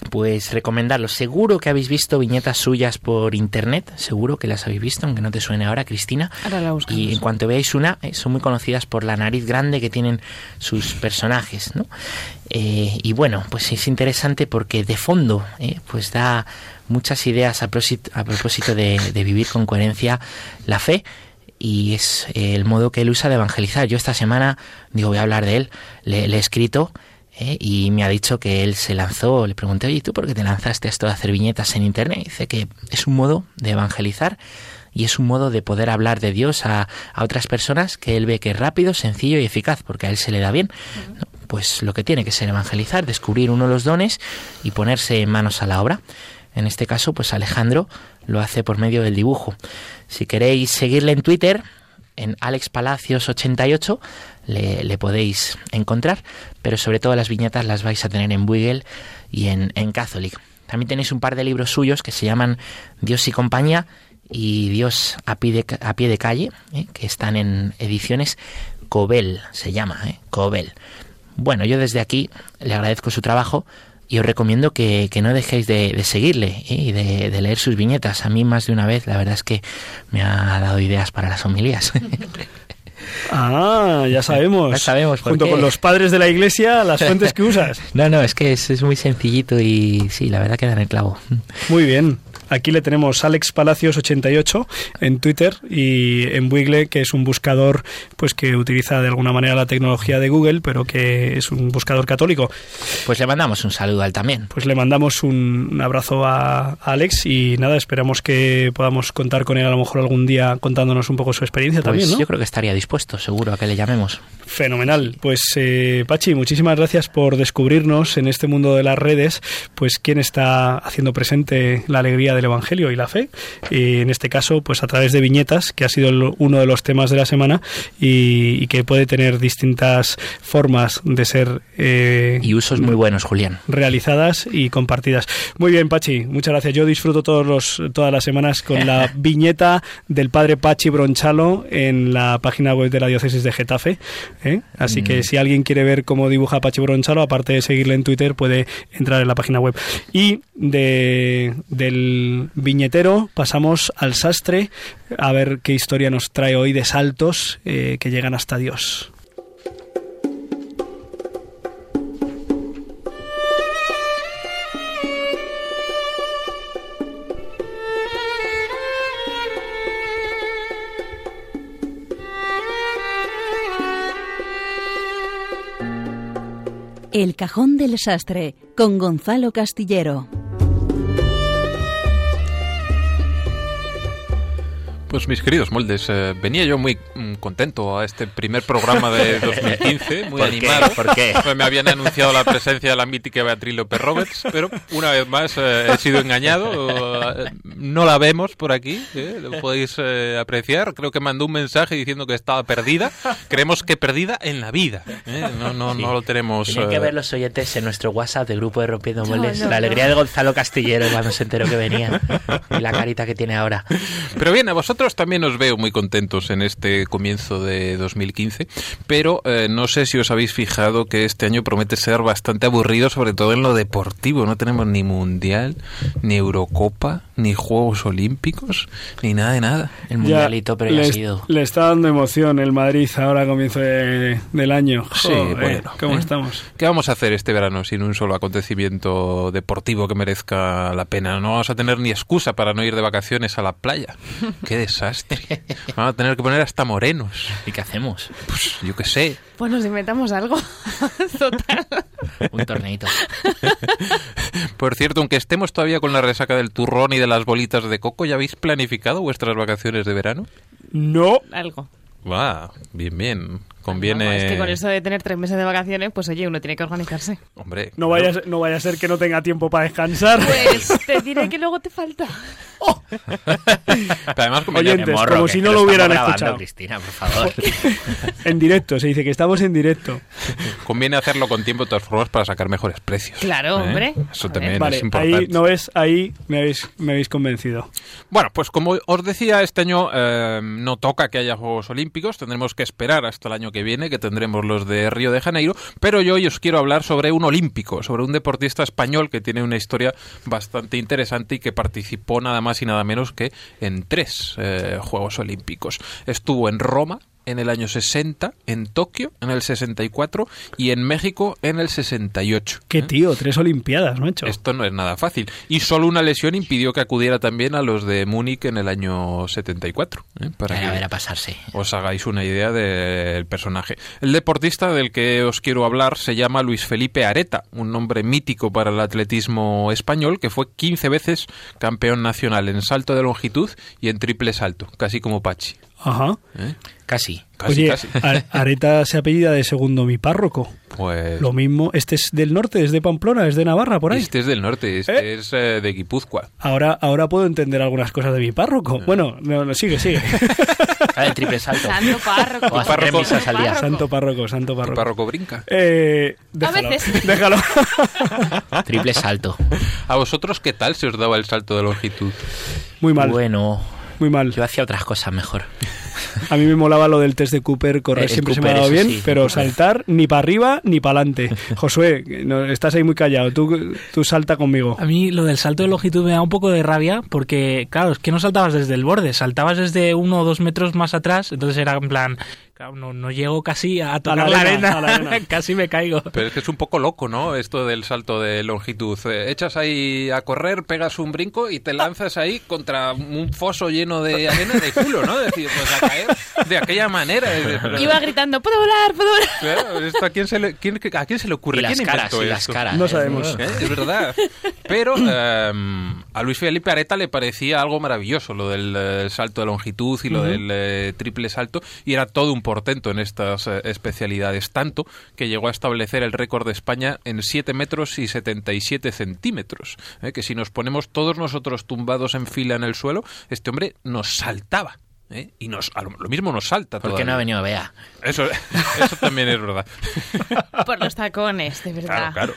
pues recomendarlo. Seguro que habéis visto viñetas suyas por internet, seguro que las habéis visto, aunque no te suene ahora, Cristina. Ahora la. Y en cuanto veáis una, eh, son muy conocidas por la nariz grande que tienen sus personajes, ¿no? Eh, y bueno, pues es interesante porque de fondo, eh, pues da muchas ideas a, prosit- a propósito de, de vivir con coherencia la fe y es el modo que él usa de evangelizar. Yo esta semana, digo, voy a hablar de él, le, le he escrito eh, y me ha dicho que él se lanzó, le pregunté, oye, ¿tú por qué te lanzaste a esto de hacer viñetas en Internet? Y dice que es un modo de evangelizar y es un modo de poder hablar de Dios a, a otras personas que él ve que es rápido, sencillo y eficaz, porque a él se le da bien. ¿no? Pues lo que tiene que ser evangelizar, descubrir uno de los dones y ponerse manos a la obra. En este caso, pues Alejandro lo hace por medio del dibujo. Si queréis seguirle en Twitter, en alexpalacios88 le, le podéis encontrar, pero sobre todo las viñetas las vais a tener en Wiggle y en, en Catholic. También tenéis un par de libros suyos que se llaman Dios y compañía y Dios a pie de, a pie de calle, ¿eh? que están en ediciones Cobel, se llama, ¿eh? Cobel. Bueno, yo desde aquí le agradezco su trabajo y os recomiendo que, que no dejéis de, de seguirle ¿eh? y de, de leer sus viñetas. A mí más de una vez, la verdad es que me ha dado ideas para las homilías. [LAUGHS] Ah, ya sabemos. Ya sabemos Junto qué. con los padres de la iglesia, las fuentes que usas. [LAUGHS] no, no, es que es, es muy sencillito y sí, la verdad que dan el clavo. Muy bien. Aquí le tenemos Alex Palacios 88 en Twitter y en Wiggle, que es un buscador pues que utiliza de alguna manera la tecnología de Google, pero que es un buscador católico. Pues le mandamos un saludo a él también. Pues le mandamos un, un abrazo a, a Alex y nada, esperamos que podamos contar con él a lo mejor algún día contándonos un poco su experiencia Pues también, ¿no? yo creo que estaría dispuesto, seguro, a que le llamemos. Fenomenal. Pues eh, Pachi, muchísimas gracias por descubrirnos en este mundo de las redes, pues quién está haciendo presente la alegría del Evangelio y la fe. Y en este caso, pues a través de viñetas, que ha sido el- uno de los temas de la semana y, y que puede tener distintas formas de ser eh, Y usos muy buenos, Julián. realizadas y compartidas. Muy bien, Pachi, muchas gracias. Yo disfruto todos los, todas las semanas con la [LAUGHS] viñeta del padre Pachi Bronchalo en la página web de la diócesis de Getafe. ¿eh? Así que si alguien quiere ver cómo dibuja Pachi Bronchalo, aparte de seguirle en Twitter, puede entrar en la página web. Y de, del viñetero pasamos al sastre a ver qué historia nos trae hoy de saltos eh, que llegan hasta Dios. El cajón del sastre con Gonzalo Castillero. Pues mis queridos moldes, eh, venía yo muy mm, contento a este primer programa de [LAUGHS] 2015, muy ¿Por qué? animado. ¿Por qué? Pues me habían anunciado la presencia de la mítica Beatriz López Roberts, pero una vez más eh, he sido engañado. [LAUGHS] No la vemos por aquí, eh, lo podéis eh, apreciar. Creo que mandó un mensaje diciendo que estaba perdida. Creemos que perdida en la vida. eh, No, no, Sí. no lo tenemos. Tienen que eh, ver los oyentes en nuestro WhatsApp de grupo de Rompiendo No, Moldes. no, la alegría no. de Gonzalo Castillero cuando se enteró que venía. y la carita que tiene ahora. Pero bien, a vosotros también os veo muy contentos en este comienzo de 2015, pero eh, no sé si os habéis fijado que este año promete ser bastante aburrido, sobre todo en lo deportivo. No tenemos ni Mundial, ni Eurocopa, ni Juegos Olímpicos, ni nada de nada. El mundialito, pero ya le, ha sido. le está dando emoción el Madrid ahora a comienzo de- del año. Sí, Joder, bueno, ¿Cómo ¿eh? estamos? ¿Qué vamos a hacer este verano sin un solo acontecimiento deportivo que merezca la pena? No vamos a tener ni excusa para no ir de vacaciones a la playa. ¡Qué desastre! Vamos a tener que poner hasta morenos. ¿Y qué hacemos? Pues yo qué sé. Pues nos inventamos algo. [LAUGHS] Total. Un torneito. Por cierto, aunque estemos todavía con la resaca del turrón y de las bolitas de coco, ¿ya habéis planificado vuestras vacaciones de verano? No. Algo. Va, bien, bien. Conviene... No, es que con eso de tener tres meses de vacaciones, pues oye, uno tiene que organizarse. Hombre, No vaya, a ser- no vaya a ser que no tenga tiempo para descansar. Pues [LAUGHS] te diré que luego te falta. Pero además Oyentes, morro, como que- si no lo hubieran grabando, escuchado. Cristina, por favor. [LAUGHS] en directo, se dice que estamos en directo. conviene hacerlo con tiempo de todas formas para sacar mejores precios. Claro, ¿eh? hombre. Eso también Vale, es importante. ahí, ¿no ves? Ahí me habéis, me habéis convencido. Bueno, pues como os decía, este año eh, no toca que haya Juegos Olímpicos, tendremos que esperar hasta el año que viene, que tendremos los de Río de Janeiro, pero yo hoy os quiero hablar sobre un olímpico, sobre un deportista español que tiene una historia bastante interesante y que participó nada más y nada menos que en tres eh, Juegos Olímpicos. Estuvo en Roma, en el año 60, en Tokio en el 64 y en México en el 68. Qué ¿eh? tío, tres olimpiadas, macho. Esto no es nada fácil. Y solo una lesión impidió que acudiera también a los de Múnich en el año 74. ¿eh? Para a que ver, a pasarse. os hagáis una idea del personaje. El deportista del que os quiero hablar se llama Luis Felipe Areta, un nombre mítico para el atletismo español que fue 15 veces campeón nacional en salto de longitud y en triple salto, casi como Pachi. Ajá. ¿eh? Casi. Casi, Oye, casi. A- Areta se apellida de segundo mi párroco. Pues Lo mismo, este es del norte, es de Pamplona, es de Navarra, por ahí. este es del norte, este es eh, de Guipúzcoa. Ahora, ahora puedo entender algunas cosas de mi párroco. Bueno, no, no, sigue, sigue. Ah, [LAUGHS] el triple salto. Santo párroco. O párroco. remisas al día. santo párroco, santo ¿Tu párroco. párroco brinca? Eh, déjalo, veces. déjalo. Triple salto. [LAUGHS] ¿A vosotros qué tal se os daba el salto de longitud? Muy mal, Bueno, muy mal. yo hacía otras cosas mejor. [LAUGHS] A mí me molaba lo del test de Cooper, correr El siempre se me ha dado bien, sí, pero saltar ni para arriba ni para adelante. [LAUGHS] Josué, no, estás ahí muy callado, tú, tú salta conmigo. A mí lo del salto de longitud me da un poco de rabia porque, claro, es que no saltabas desde el borde, saltabas desde uno o dos metros más atrás, entonces era en plan, claro, no, no llego casi a tocar la arena, arena, a la arena. [LAUGHS] casi me caigo. Pero es que es un poco loco, ¿no? Esto del salto de longitud. Eh, echas ahí a correr, pegas un brinco y te lanzas ahí contra un foso lleno de arena de culo, ¿no? Es decir, pues caer de aquella manera. Iba gritando, ¿puedo volar? ¿Puedo volar? Claro, ¿esto a, quién se le, quién- ¿A quién se le ocurre? Y las ¿Quién caras, y las caras. No ¿eh? sabemos. ¿Eh? Es verdad. Pero eh, a Luis Felipe Areta le parecía algo maravilloso lo del eh, salto de longitud y lo del eh, triple salto y era todo un portento en estas eh, especialidades, tanto que llegó a establecer el récord de España en 7 metros y 77 centímetros. ¿eh? Que si nos ponemos todos nosotros tumbados en fila en el suelo, este hombre nos saltaba. ¿Eh? Y nos, a lo, lo mismo nos salta. ¿Por qué no ha venido Bea? Eso, [LAUGHS] eso también es verdad. [LAUGHS] Por los tacones, de verdad. Claro, claro.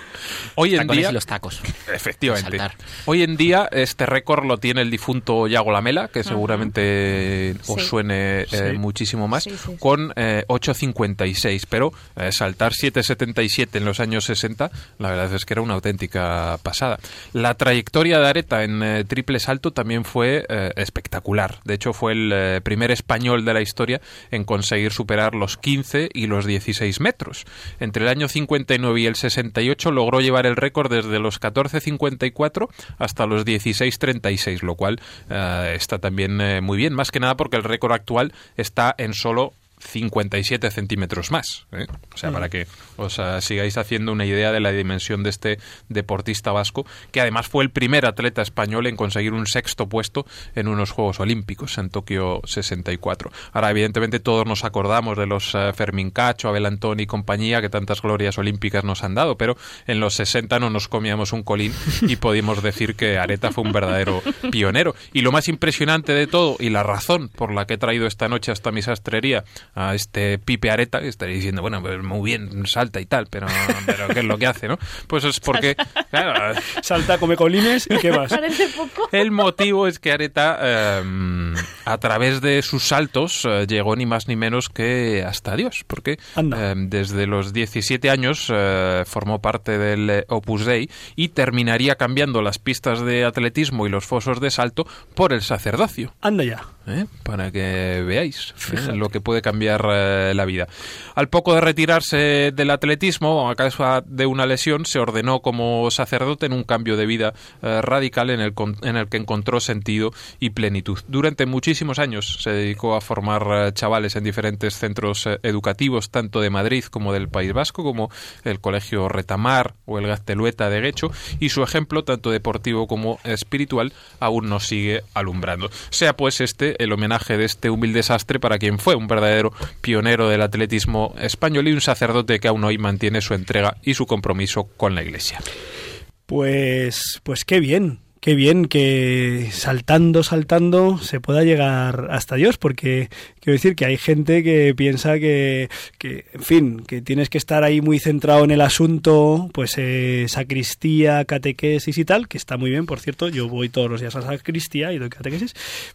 Hoy en Tacones día, y los tacos. Efectivamente. Hoy en día este récord lo tiene el difunto Yago Lamela, que seguramente os Sí. suene eh, Sí. muchísimo más, Sí, sí, sí. con eh, 8.56. Pero eh, saltar 7.77 en los años 60, la verdad es que era una auténtica pasada. La trayectoria de Areta en eh, triple salto también fue eh, espectacular. De hecho, fue el eh, primer español de la historia en conseguir superar los 15 y los 16 metros. Entre el año 59 y el 68 logró llevar el récord desde los 14.54 hasta los 16.36, lo cual eh, está también eh, muy bien, más que nada porque el récord actual está en solo 57 centímetros más. ¿eh? O sea, para que os eh, sigáis haciendo una idea de la dimensión de este deportista vasco, que además fue el primer atleta español en conseguir un sexto puesto en unos Juegos Olímpicos en Tokio 64. Ahora, evidentemente, todos nos acordamos de los eh, Fermín Cacho, Abel Antón y compañía que tantas glorias olímpicas nos han dado, pero en los 60 no nos comíamos un colín y podíamos decir que Areta fue un verdadero pionero. Y lo más impresionante de todo, y la razón por la que he traído esta noche hasta mi sastrería a este Pipe Areta, que estaría diciendo, bueno, pues muy bien, salta y tal, pero, pero ¿qué es lo que hace, no? Pues es porque, [LAUGHS] claro, Salta, come colines y qué más. Parece poco. el motivo es que Areta, eh, a través de sus saltos, eh, llegó ni más ni menos que hasta Dios, porque Anda. eh, desde los 17 años eh, formó parte del eh, Opus Dei y terminaría cambiando las pistas de atletismo y los fosos de salto por el sacerdocio. Anda ya. ¿Eh? para que veáis ¿eh? lo que puede cambiar eh, la vida. Al poco de retirarse del atletismo, a causa de una lesión, se ordenó como sacerdote en un cambio de vida radical en el, con- en el que encontró sentido y plenitud. Durante muchísimos años se dedicó a formar chavales en diferentes centros educativos, tanto de Madrid como del País Vasco, como el Colegio Retamar o el Gaztelueta de Guecho, y su ejemplo, tanto deportivo como espiritual, aún nos sigue alumbrando. Sea pues este el homenaje de este humilde sastre para quien fue un verdadero pionero del atletismo español y un sacerdote que aún hoy mantiene su entrega y su compromiso con la Iglesia. Pues, pues qué bien, qué bien que saltando, saltando se pueda llegar hasta Dios, porque quiero decir que hay gente que piensa que, que en fin, que tienes que estar ahí muy centrado en el asunto, pues eh, sacristía, catequesis y tal, que está muy bien, por cierto, yo voy todos los días a sacristía y doy catequesis,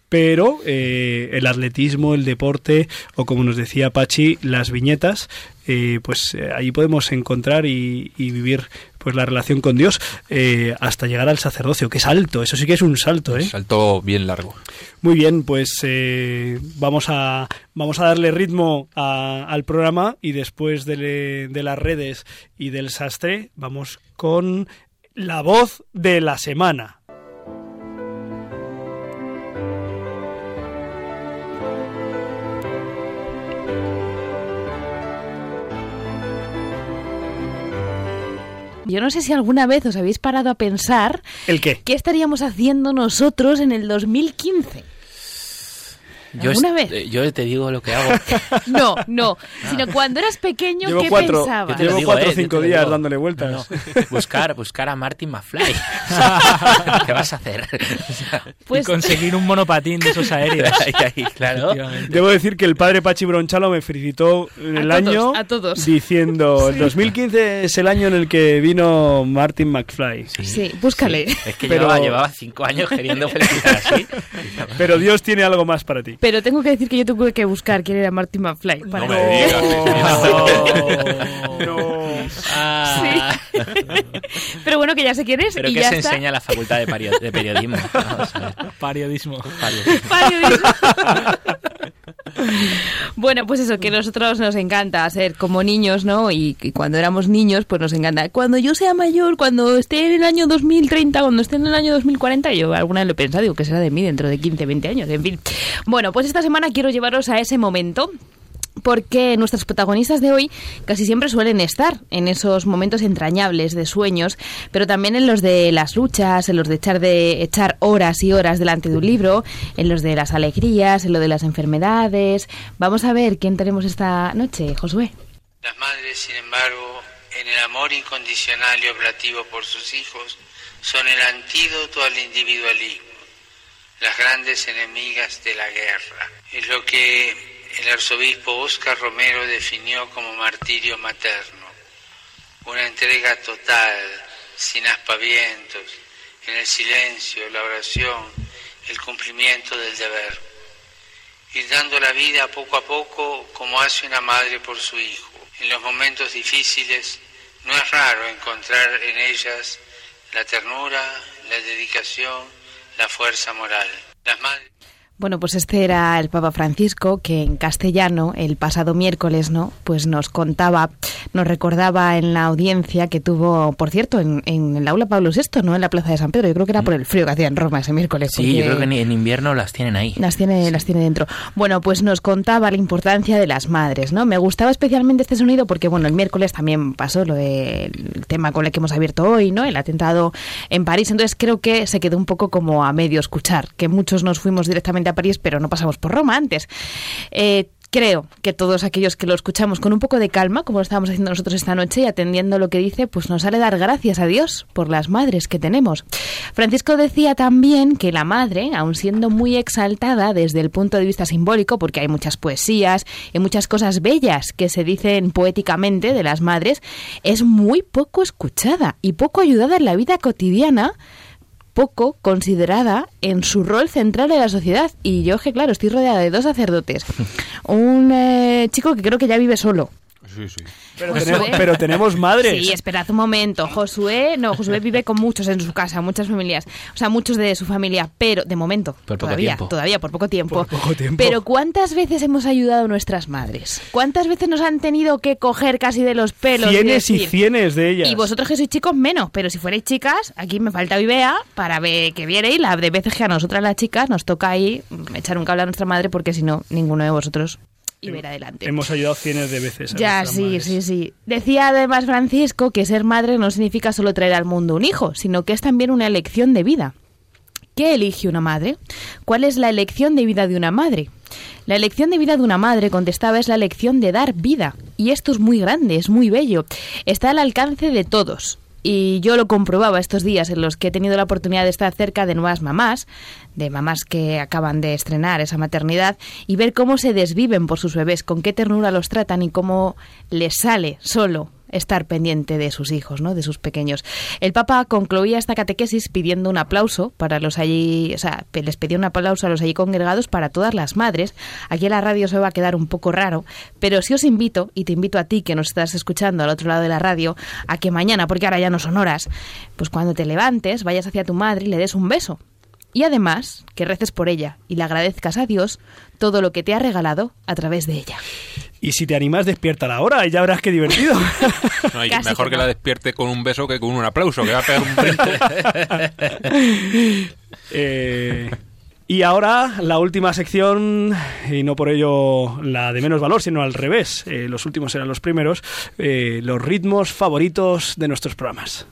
pero eh, el atletismo, el deporte, o como nos decía Pachi, las viñetas, eh, pues eh, ahí podemos encontrar y, y vivir pues la relación con Dios eh, hasta llegar al sacerdocio, que es alto, eso sí que es un salto, ¿eh? Salto bien largo. Muy bien, pues eh, vamos a vamos a darle ritmo a- al programa y después de, de las redes y del sastre vamos con la voz de la semana. Yo no sé si alguna vez os habéis parado a pensar ¿El qué? qué estaríamos haciendo nosotros en el 2015. Yo, ¿Alguna vez? eh, yo te digo lo que hago. [LAUGHS] No, no, sino cuando eras pequeño, Llevo ¿qué cuatro, pensabas? Yo te lo llevo digo, cuatro o eh, cinco días digo. dándole vueltas. No, no. Buscar, buscar a Martin McFly. [LAUGHS] [LAUGHS] ¿Qué vas a hacer? O sea, Pues y conseguir un monopatín de esos aéreos. ahí, ahí, claro. Debo decir que el padre Pachi Bronchalo me felicitó en A el todos, año a todos. diciendo el 2015 es el año en el que vino Martin McFly. sí, búscale. Es que Pero- llevaba, llevaba cinco años queriendo felicitar así. Pero Dios tiene algo más para ti. Pero tengo que decir que yo tuve que buscar quién era Martin McFly. Para [LAUGHS] No me digas. No. Ah, Pero bueno, que ya sé quién es Pero y que ya se está. enseña en la facultad de, periodismo. Vamos a ver. Periodismo. Periodismo. [LAUGHS] [LAUGHS] Bueno, pues eso, que nosotros nos encanta ser como niños, ¿no? Y, y cuando éramos niños, pues nos encanta. Cuando yo sea mayor, cuando esté en el año 2030, cuando esté en el año 2040, yo alguna vez lo he pensado, digo, que será de mí dentro de 15, 20 años, en fin. Bueno, pues esta semana quiero llevaros a ese momento porque nuestros protagonistas de hoy casi siempre suelen estar en esos momentos entrañables de sueños, pero también en los de las luchas, en los de echar de echar horas y horas delante de un libro, en los de las alegrías, en lo de las enfermedades. Vamos a ver quién tenemos esta noche, Josué. Las madres, sin embargo, en el amor incondicional y oblativo por sus hijos, son el antídoto al individualismo, las grandes enemigas de la guerra. Es lo que el arzobispo Óscar Romero definió como martirio materno, una entrega total, sin aspavientos, en el silencio, la oración, el cumplimiento del deber. Ir dando la vida poco a poco como hace una madre por su hijo. En los momentos difíciles no es raro encontrar en ellas la ternura, la dedicación, la fuerza moral. Las Bueno, pues este era el Papa Francisco que en castellano el pasado miércoles, ¿no? Pues nos contaba, nos recordaba en la audiencia que tuvo, por cierto, en, en el aula Pablo VI, ¿no? En la Plaza de San Pedro. Yo creo que era por el frío que hacía en Roma ese miércoles. Sí, yo creo que en- en invierno las tienen ahí. Las tiene, las tiene dentro. Bueno, pues nos contaba la importancia de las madres, ¿no? Me gustaba especialmente este sonido porque, bueno, el miércoles también pasó lo del tema con el que hemos abierto hoy, ¿no? El atentado en París. Entonces creo que se quedó un poco como a medio escuchar, que muchos nos fuimos directamente a París, pero no pasamos por Roma antes. Eh, Creo que todos aquellos que lo escuchamos con un poco de calma, como lo estábamos haciendo nosotros esta noche, y atendiendo lo que dice, pues nos sale dar gracias a Dios por las madres que tenemos. Francisco decía también que la madre, aun siendo muy exaltada desde el punto de vista simbólico, porque hay muchas poesías y muchas cosas bellas que se dicen poéticamente de las madres, es muy poco escuchada y poco ayudada en la vida cotidiana poco considerada en su rol central en la sociedad. Y yo, que claro, estoy rodeada de dos sacerdotes. [LAUGHS] Un eh, chico que creo que ya vive solo. Sí, sí. Pero tenemos, pero tenemos madres. Sí, esperad un momento. Josué, no, Josué vive con muchos en su casa, muchas familias, o sea, muchos de su familia, pero de momento, Por poco todavía, tiempo. todavía por poco tiempo. Por poco tiempo. Pero ¿cuántas veces hemos ayudado a nuestras madres? ¿Cuántas veces nos han tenido que coger casi de los pelos Cienes y cienes de ellas. y vosotros que sois chicos, menos. Pero si fuerais chicas, aquí me falta Ibea para ver que vierais la de veces que a nosotras las chicas nos toca ahí echar un cable a nuestra madre porque si no, ninguno de vosotros a ir adelante. Hemos ayudado cienes de veces. a Ya, sí, madres. sí, sí. Decía además Francisco que ser madre no significa solo traer al mundo un hijo, sino que es también una elección de vida. ¿Qué elige una madre? ¿Cuál es la elección de vida de una madre? La elección de vida de una madre, contestaba, es la elección de dar vida. Y esto es muy grande, es muy bello. Está al alcance de todos. Y yo lo comprobaba estos días en los que he tenido la oportunidad de estar cerca de nuevas mamás, de mamás que acaban de estrenar esa maternidad, y ver cómo se desviven por sus bebés, con qué ternura los tratan y cómo les sale solo estar pendiente de sus hijos, ¿no? de sus pequeños. El Papa concluía esta catequesis pidiendo un aplauso para los allí, o sea, les pedía un aplauso a los allí congregados para todas las madres. Aquí en la radio se va a quedar un poco raro, pero sí os invito, y te invito a ti que nos estás escuchando al otro lado de la radio, a que mañana, porque ahora ya no son horas, pues cuando te levantes, vayas hacia tu madre y le des un beso. Y además, que reces por ella y le agradezcas a Dios todo lo que te ha regalado a través de ella. Y si te animas, despierta la hora y ya verás qué divertido. [LAUGHS] No, y Casi mejor que no. la despierte con un beso que con un aplauso, que va a pegar un brinco. [LAUGHS] Eh, y ahora la última sección, y no por ello la de menos valor, sino al revés. eh, los últimos eran los primeros. eh, los ritmos favoritos de nuestros programas.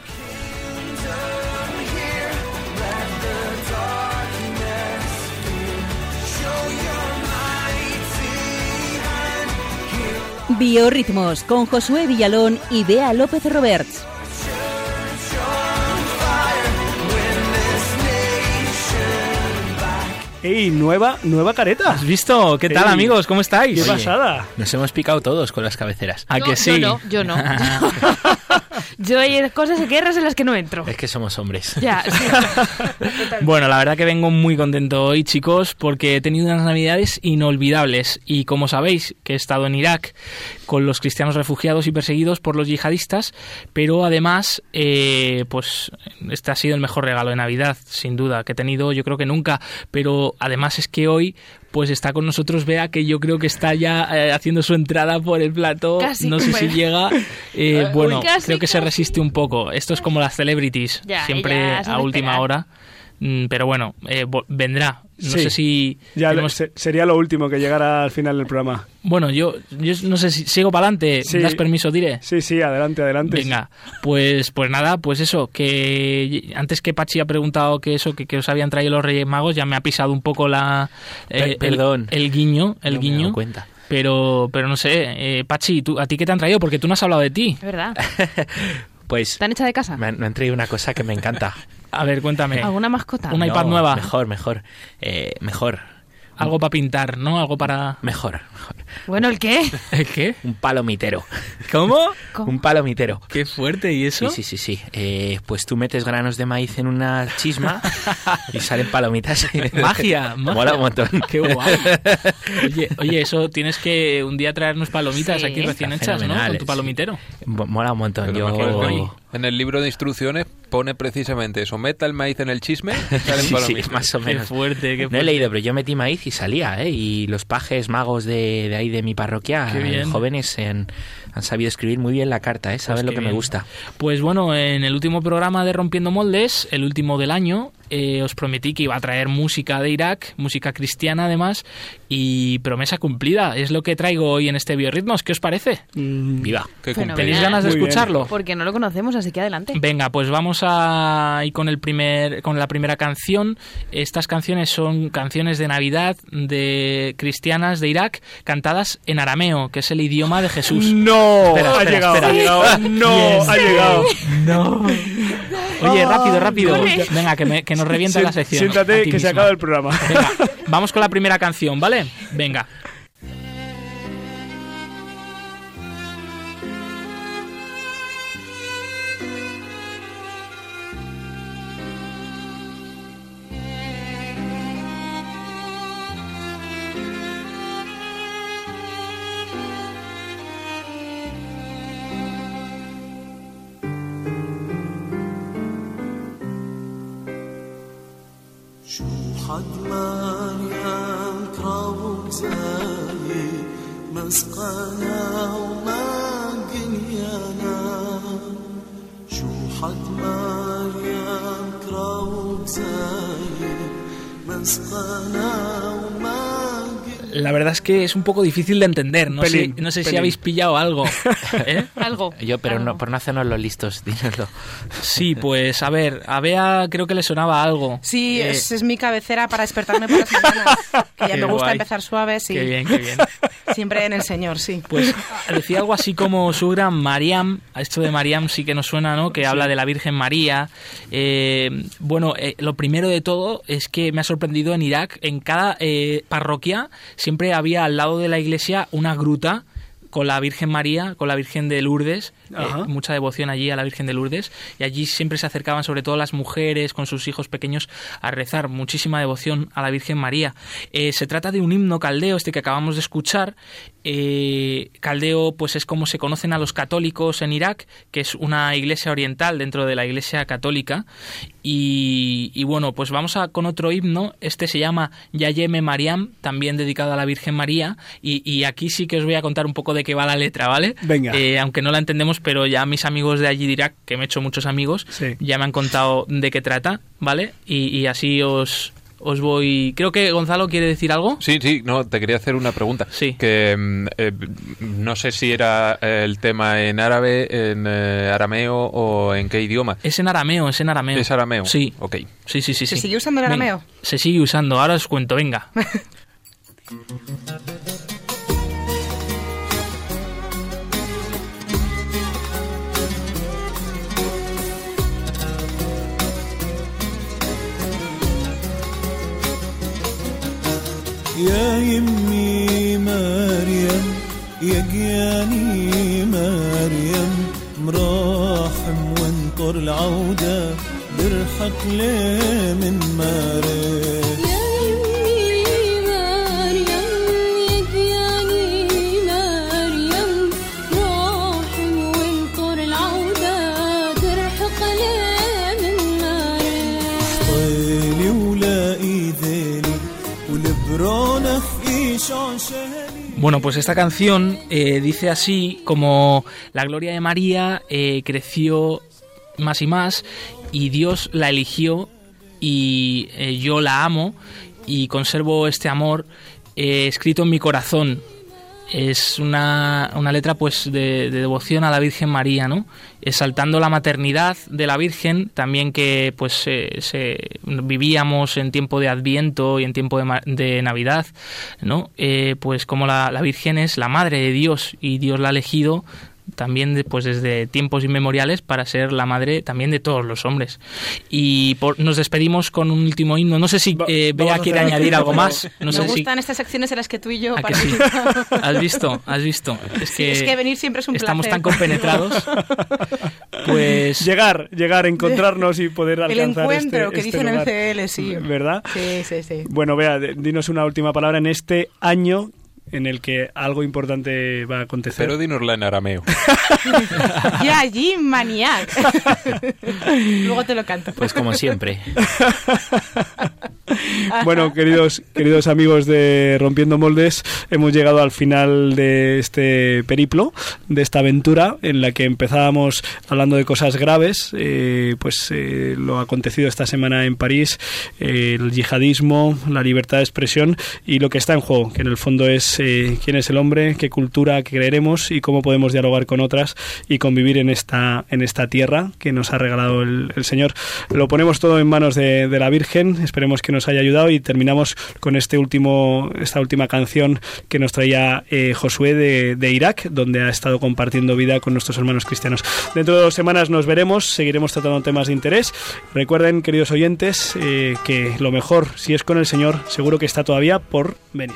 Biorritmos con Josué Villalón y Bea López Roberts. ¡Ey! Nueva, nueva careta. ¿Has visto? ¿Qué tal, Ey, amigos? ¿Cómo estáis? ¡Qué pasada! Nos hemos picado todos con las cabeceras. ¿A No, que sí? Yo no, yo no. [LAUGHS] yo hay cosas, guerras en las que no entro. Es que somos hombres. Ya, [LAUGHS] sí. Bueno, la verdad que vengo muy contento hoy, chicos, porque he tenido unas navidades inolvidables. Y como sabéis, que he estado en Irak con los cristianos refugiados y perseguidos por los yihadistas, pero además, eh, pues este ha sido el mejor regalo de Navidad, sin duda, que he tenido yo creo que nunca. Pero además es que hoy pues está con nosotros Bea, que yo creo que está ya eh, haciendo su entrada por el plato. Casi, no sé si llega. [LAUGHS] Eh, Uy, bueno, casi, creo que se resiste un poco. Esto es como las celebrities, Ya, siempre a última hora. Mm, Pero bueno, eh, vendrá. No Sí. sé si... Ya se- sería lo último que llegara al final del programa. Bueno, yo, yo no sé si sigo para adelante. Sí. ¿Das permiso, diré? Sí, sí, adelante, adelante. Venga, pues pues nada, pues eso, que antes que Pachi ha preguntado que eso, que, que os habían traído los Reyes Magos, ya me ha pisado un poco la el- perdón. el, el guiño, el No me he dado guiño. cuenta. Pero pero no sé, eh, Pachi, ¿tú, ¿a ti qué te han traído? Porque tú no has hablado de ti. Es verdad. [LAUGHS] Pues ¿Te han hecho de casa? me han, me han traído una cosa que me encanta. [LAUGHS] A ver, cuéntame. ¿Alguna mascota? Una No, iPad nueva. Mejor, mejor. Eh, mejor. Algo para pintar, ¿no? Algo para... Mejor, mejor. Bueno, ¿el qué? [LAUGHS] ¿El qué? Un palomitero. ¿Cómo? ¿Cómo? [LAUGHS] Un palomitero. Qué fuerte, ¿y eso? Sí, sí, sí, sí. Eh, pues tú metes granos de maíz en una chisma y [LAUGHS] salen palomitas. Magia, magia. Mola un montón. Qué guay. Oye, oye, eso tienes que un día traernos palomitas Sí. aquí recién Está hechas, ¿no? Con tu palomitero. Mo- Mola un montón. Pero Yo, En el libro de instrucciones pone precisamente eso, meta el maíz en el chisme [LAUGHS] y salen Sí, sí, más o Qué menos. fuerte, qué No he fuerte. leído, pero yo metí maíz y salía, ¿eh? Y los pajes magos de, de ahí de mi parroquia, Qué jóvenes, en- han sabido escribir muy bien la carta, ¿eh? Saben Pues lo que me gusta. Pues bueno, en el último programa de Rompiendo Moldes, el último del año, eh, os prometí que iba a traer música de Irak, música cristiana además, y promesa cumplida. Es lo que traigo hoy en este Biorritmos. ¿Qué os parece? Viva. Qué Fenomenal. ¿Tenéis ganas de Muy bien. escucharlo? Porque no lo conocemos, así que adelante. Venga, pues vamos a ir con el primer, con la primera canción. Estas canciones son canciones de Navidad de cristianas de Irak, cantadas en arameo, que es el idioma de Jesús. No, Espera, ha espera, llegado, espera. ha llegado. No, ha llegado. No. Oye, rápido, rápido. corre. Venga, que, me- que nos revienta Sien- la sección. Siéntate, que se acaba el programa. Venga, vamos con la primera canción, ¿vale? Venga. رزقنا وما دنيانا جوحت مريم كراوب زايد رزقنا La verdad es que es un poco difícil de entender. No Pelín, sé, no sé si habéis pillado algo. [LAUGHS] ¿Eh? Algo. Yo, pero algo. no, por no hacernos los listos, dínoslo. Sí, pues a ver, a Bea creo que le sonaba algo. Sí, Eh, es, es mi cabecera para despertarme por las [LAUGHS] mañanas. Que ya Qué me gusta guay. empezar suave, sí. Qué bien, qué bien. [LAUGHS] Siempre en el Señor, sí. Pues decía algo así como su gran Mariam, a esto de Mariam sí que nos suena, ¿no? Que habla de la Virgen María. Eh, bueno, eh, lo primero de todo es que me ha sorprendido en Irak, en cada eh, parroquia siempre había al lado de la iglesia una gruta con la Virgen María, con la Virgen de Lourdes, eh, mucha devoción allí a la Virgen de Lourdes, y allí siempre se acercaban sobre todo las mujeres con sus hijos pequeños a rezar, muchísima devoción a la Virgen María. Eh, se trata de un himno caldeo, este que acabamos de escuchar. Eh, caldeo, pues es como se conocen a los católicos en Irak, que es una iglesia oriental dentro de la iglesia católica. Y, y bueno, pues vamos a con otro himno. Este se llama Yayeme Mariam, también dedicado a la Virgen María. Y, y aquí sí que os voy a contar un poco de qué va la letra, ¿vale? Venga. Eh, aunque no la entendemos, pero ya mis amigos de allí de Irak, que me he hecho muchos amigos, Sí. ya me han contado de qué trata, ¿vale? Y, y así os, os voy. Creo que Gonzalo quiere decir algo. Sí, sí, no, te quería hacer una pregunta. Sí. Que mm, eh, no sé si era eh, el tema en árabe, en eh, arameo o en qué idioma. Es en arameo, es en arameo. ¿Es arameo? Sí. Ok. Sí, sí, sí. ¿Se sigue usando el Venga, arameo? se sigue usando, ahora os cuento, venga. [LAUGHS] يا يمي مريم يا جياني مريم. مراحم وانطر العودة برحق ليه من مريم Bueno, pues esta canción eh, dice así como la gloria de María eh, creció más y más y Dios la eligió y eh, yo la amo y conservo este amor escrito en mi corazón. Es una, una letra pues de, de devoción a la Virgen María, ¿no? Exaltando la maternidad de la Virgen, también que pues eh, se, vivíamos en tiempo de Adviento y en tiempo de, de Navidad, ¿no? Eh, pues como la, la Virgen es la madre de Dios y Dios la ha elegido también de- pues desde tiempos inmemoriales para ser la madre también de todos los hombres. Y por- nos despedimos con un último himno. No sé si eh, Bea quiere añadir algo más. No Me sé si... gustan estas secciones en las que tú y yo ¿A que sí? participamos. [LAUGHS] [LAUGHS] ¿Has visto? ¿Has visto? Es Sí, que, es que venir siempre es un estamos placer tan compenetrados. [LAUGHS] Pues Llegar, llegar, encontrarnos y poder El alcanzar encuentro este- que este dicen en CL, sí. ¿Verdad? Sí, sí, sí. Bueno, vea, de- dinos una última palabra en este año en el que algo importante va a acontecer. Pero dinosla en arameo. [LAUGHS] Ya allí, maniac. [LAUGHS] Luego te lo canto. Pues como siempre. [LAUGHS] Bueno, queridos, queridos amigos de Rompiendo Moldes, hemos llegado al final de este periplo, de esta aventura en la que empezábamos hablando de cosas graves, eh, pues eh, lo acontecido esta semana en París, eh, el yihadismo, la libertad de expresión y lo que está en juego, que en el fondo es quién es el hombre, qué cultura creeremos y cómo podemos dialogar con otras y convivir en esta, en esta tierra que nos ha regalado el, Señor. Lo ponemos todo en manos de, la Virgen, esperemos que nos haya ayudado y terminamos con este último, esta última canción que nos traía eh, Josué de, de Irak, donde ha estado compartiendo vida con nuestros hermanos cristianos. Dentro de dos semanas nos veremos, seguiremos tratando temas de interés. Recuerden, queridos oyentes, eh, que lo mejor, si es con el Señor, seguro que está todavía por venir.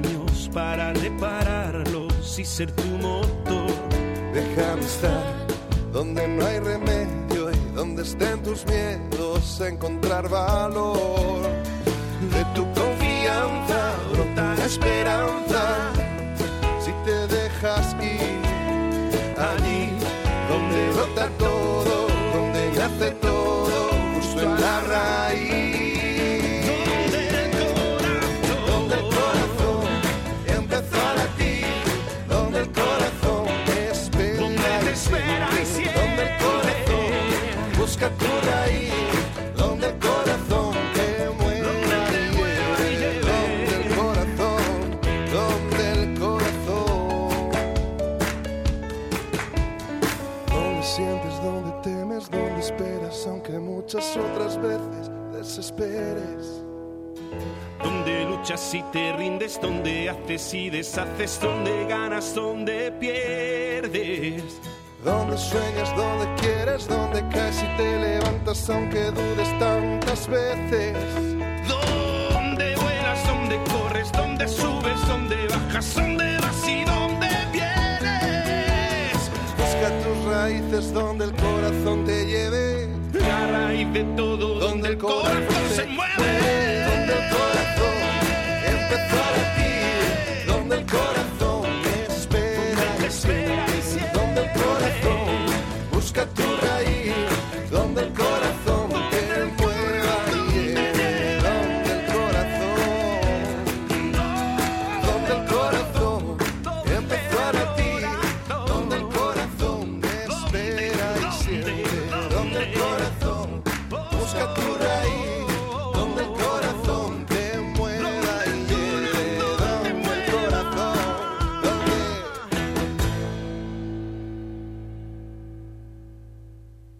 para repararlos y ser tu motor. Déjame estar donde no hay remedio y donde estén tus miedos, encontrar valor. De tu confianza brota la esperanza si te dejas ir allí donde brota todo, muchas otras veces desesperes. Donde luchas y te rindes, donde haces y deshaces, donde ganas, donde pierdes. Donde sueñas, donde quieres, donde caes y te levantas aunque dudes tantas veces. El corazón se mueve.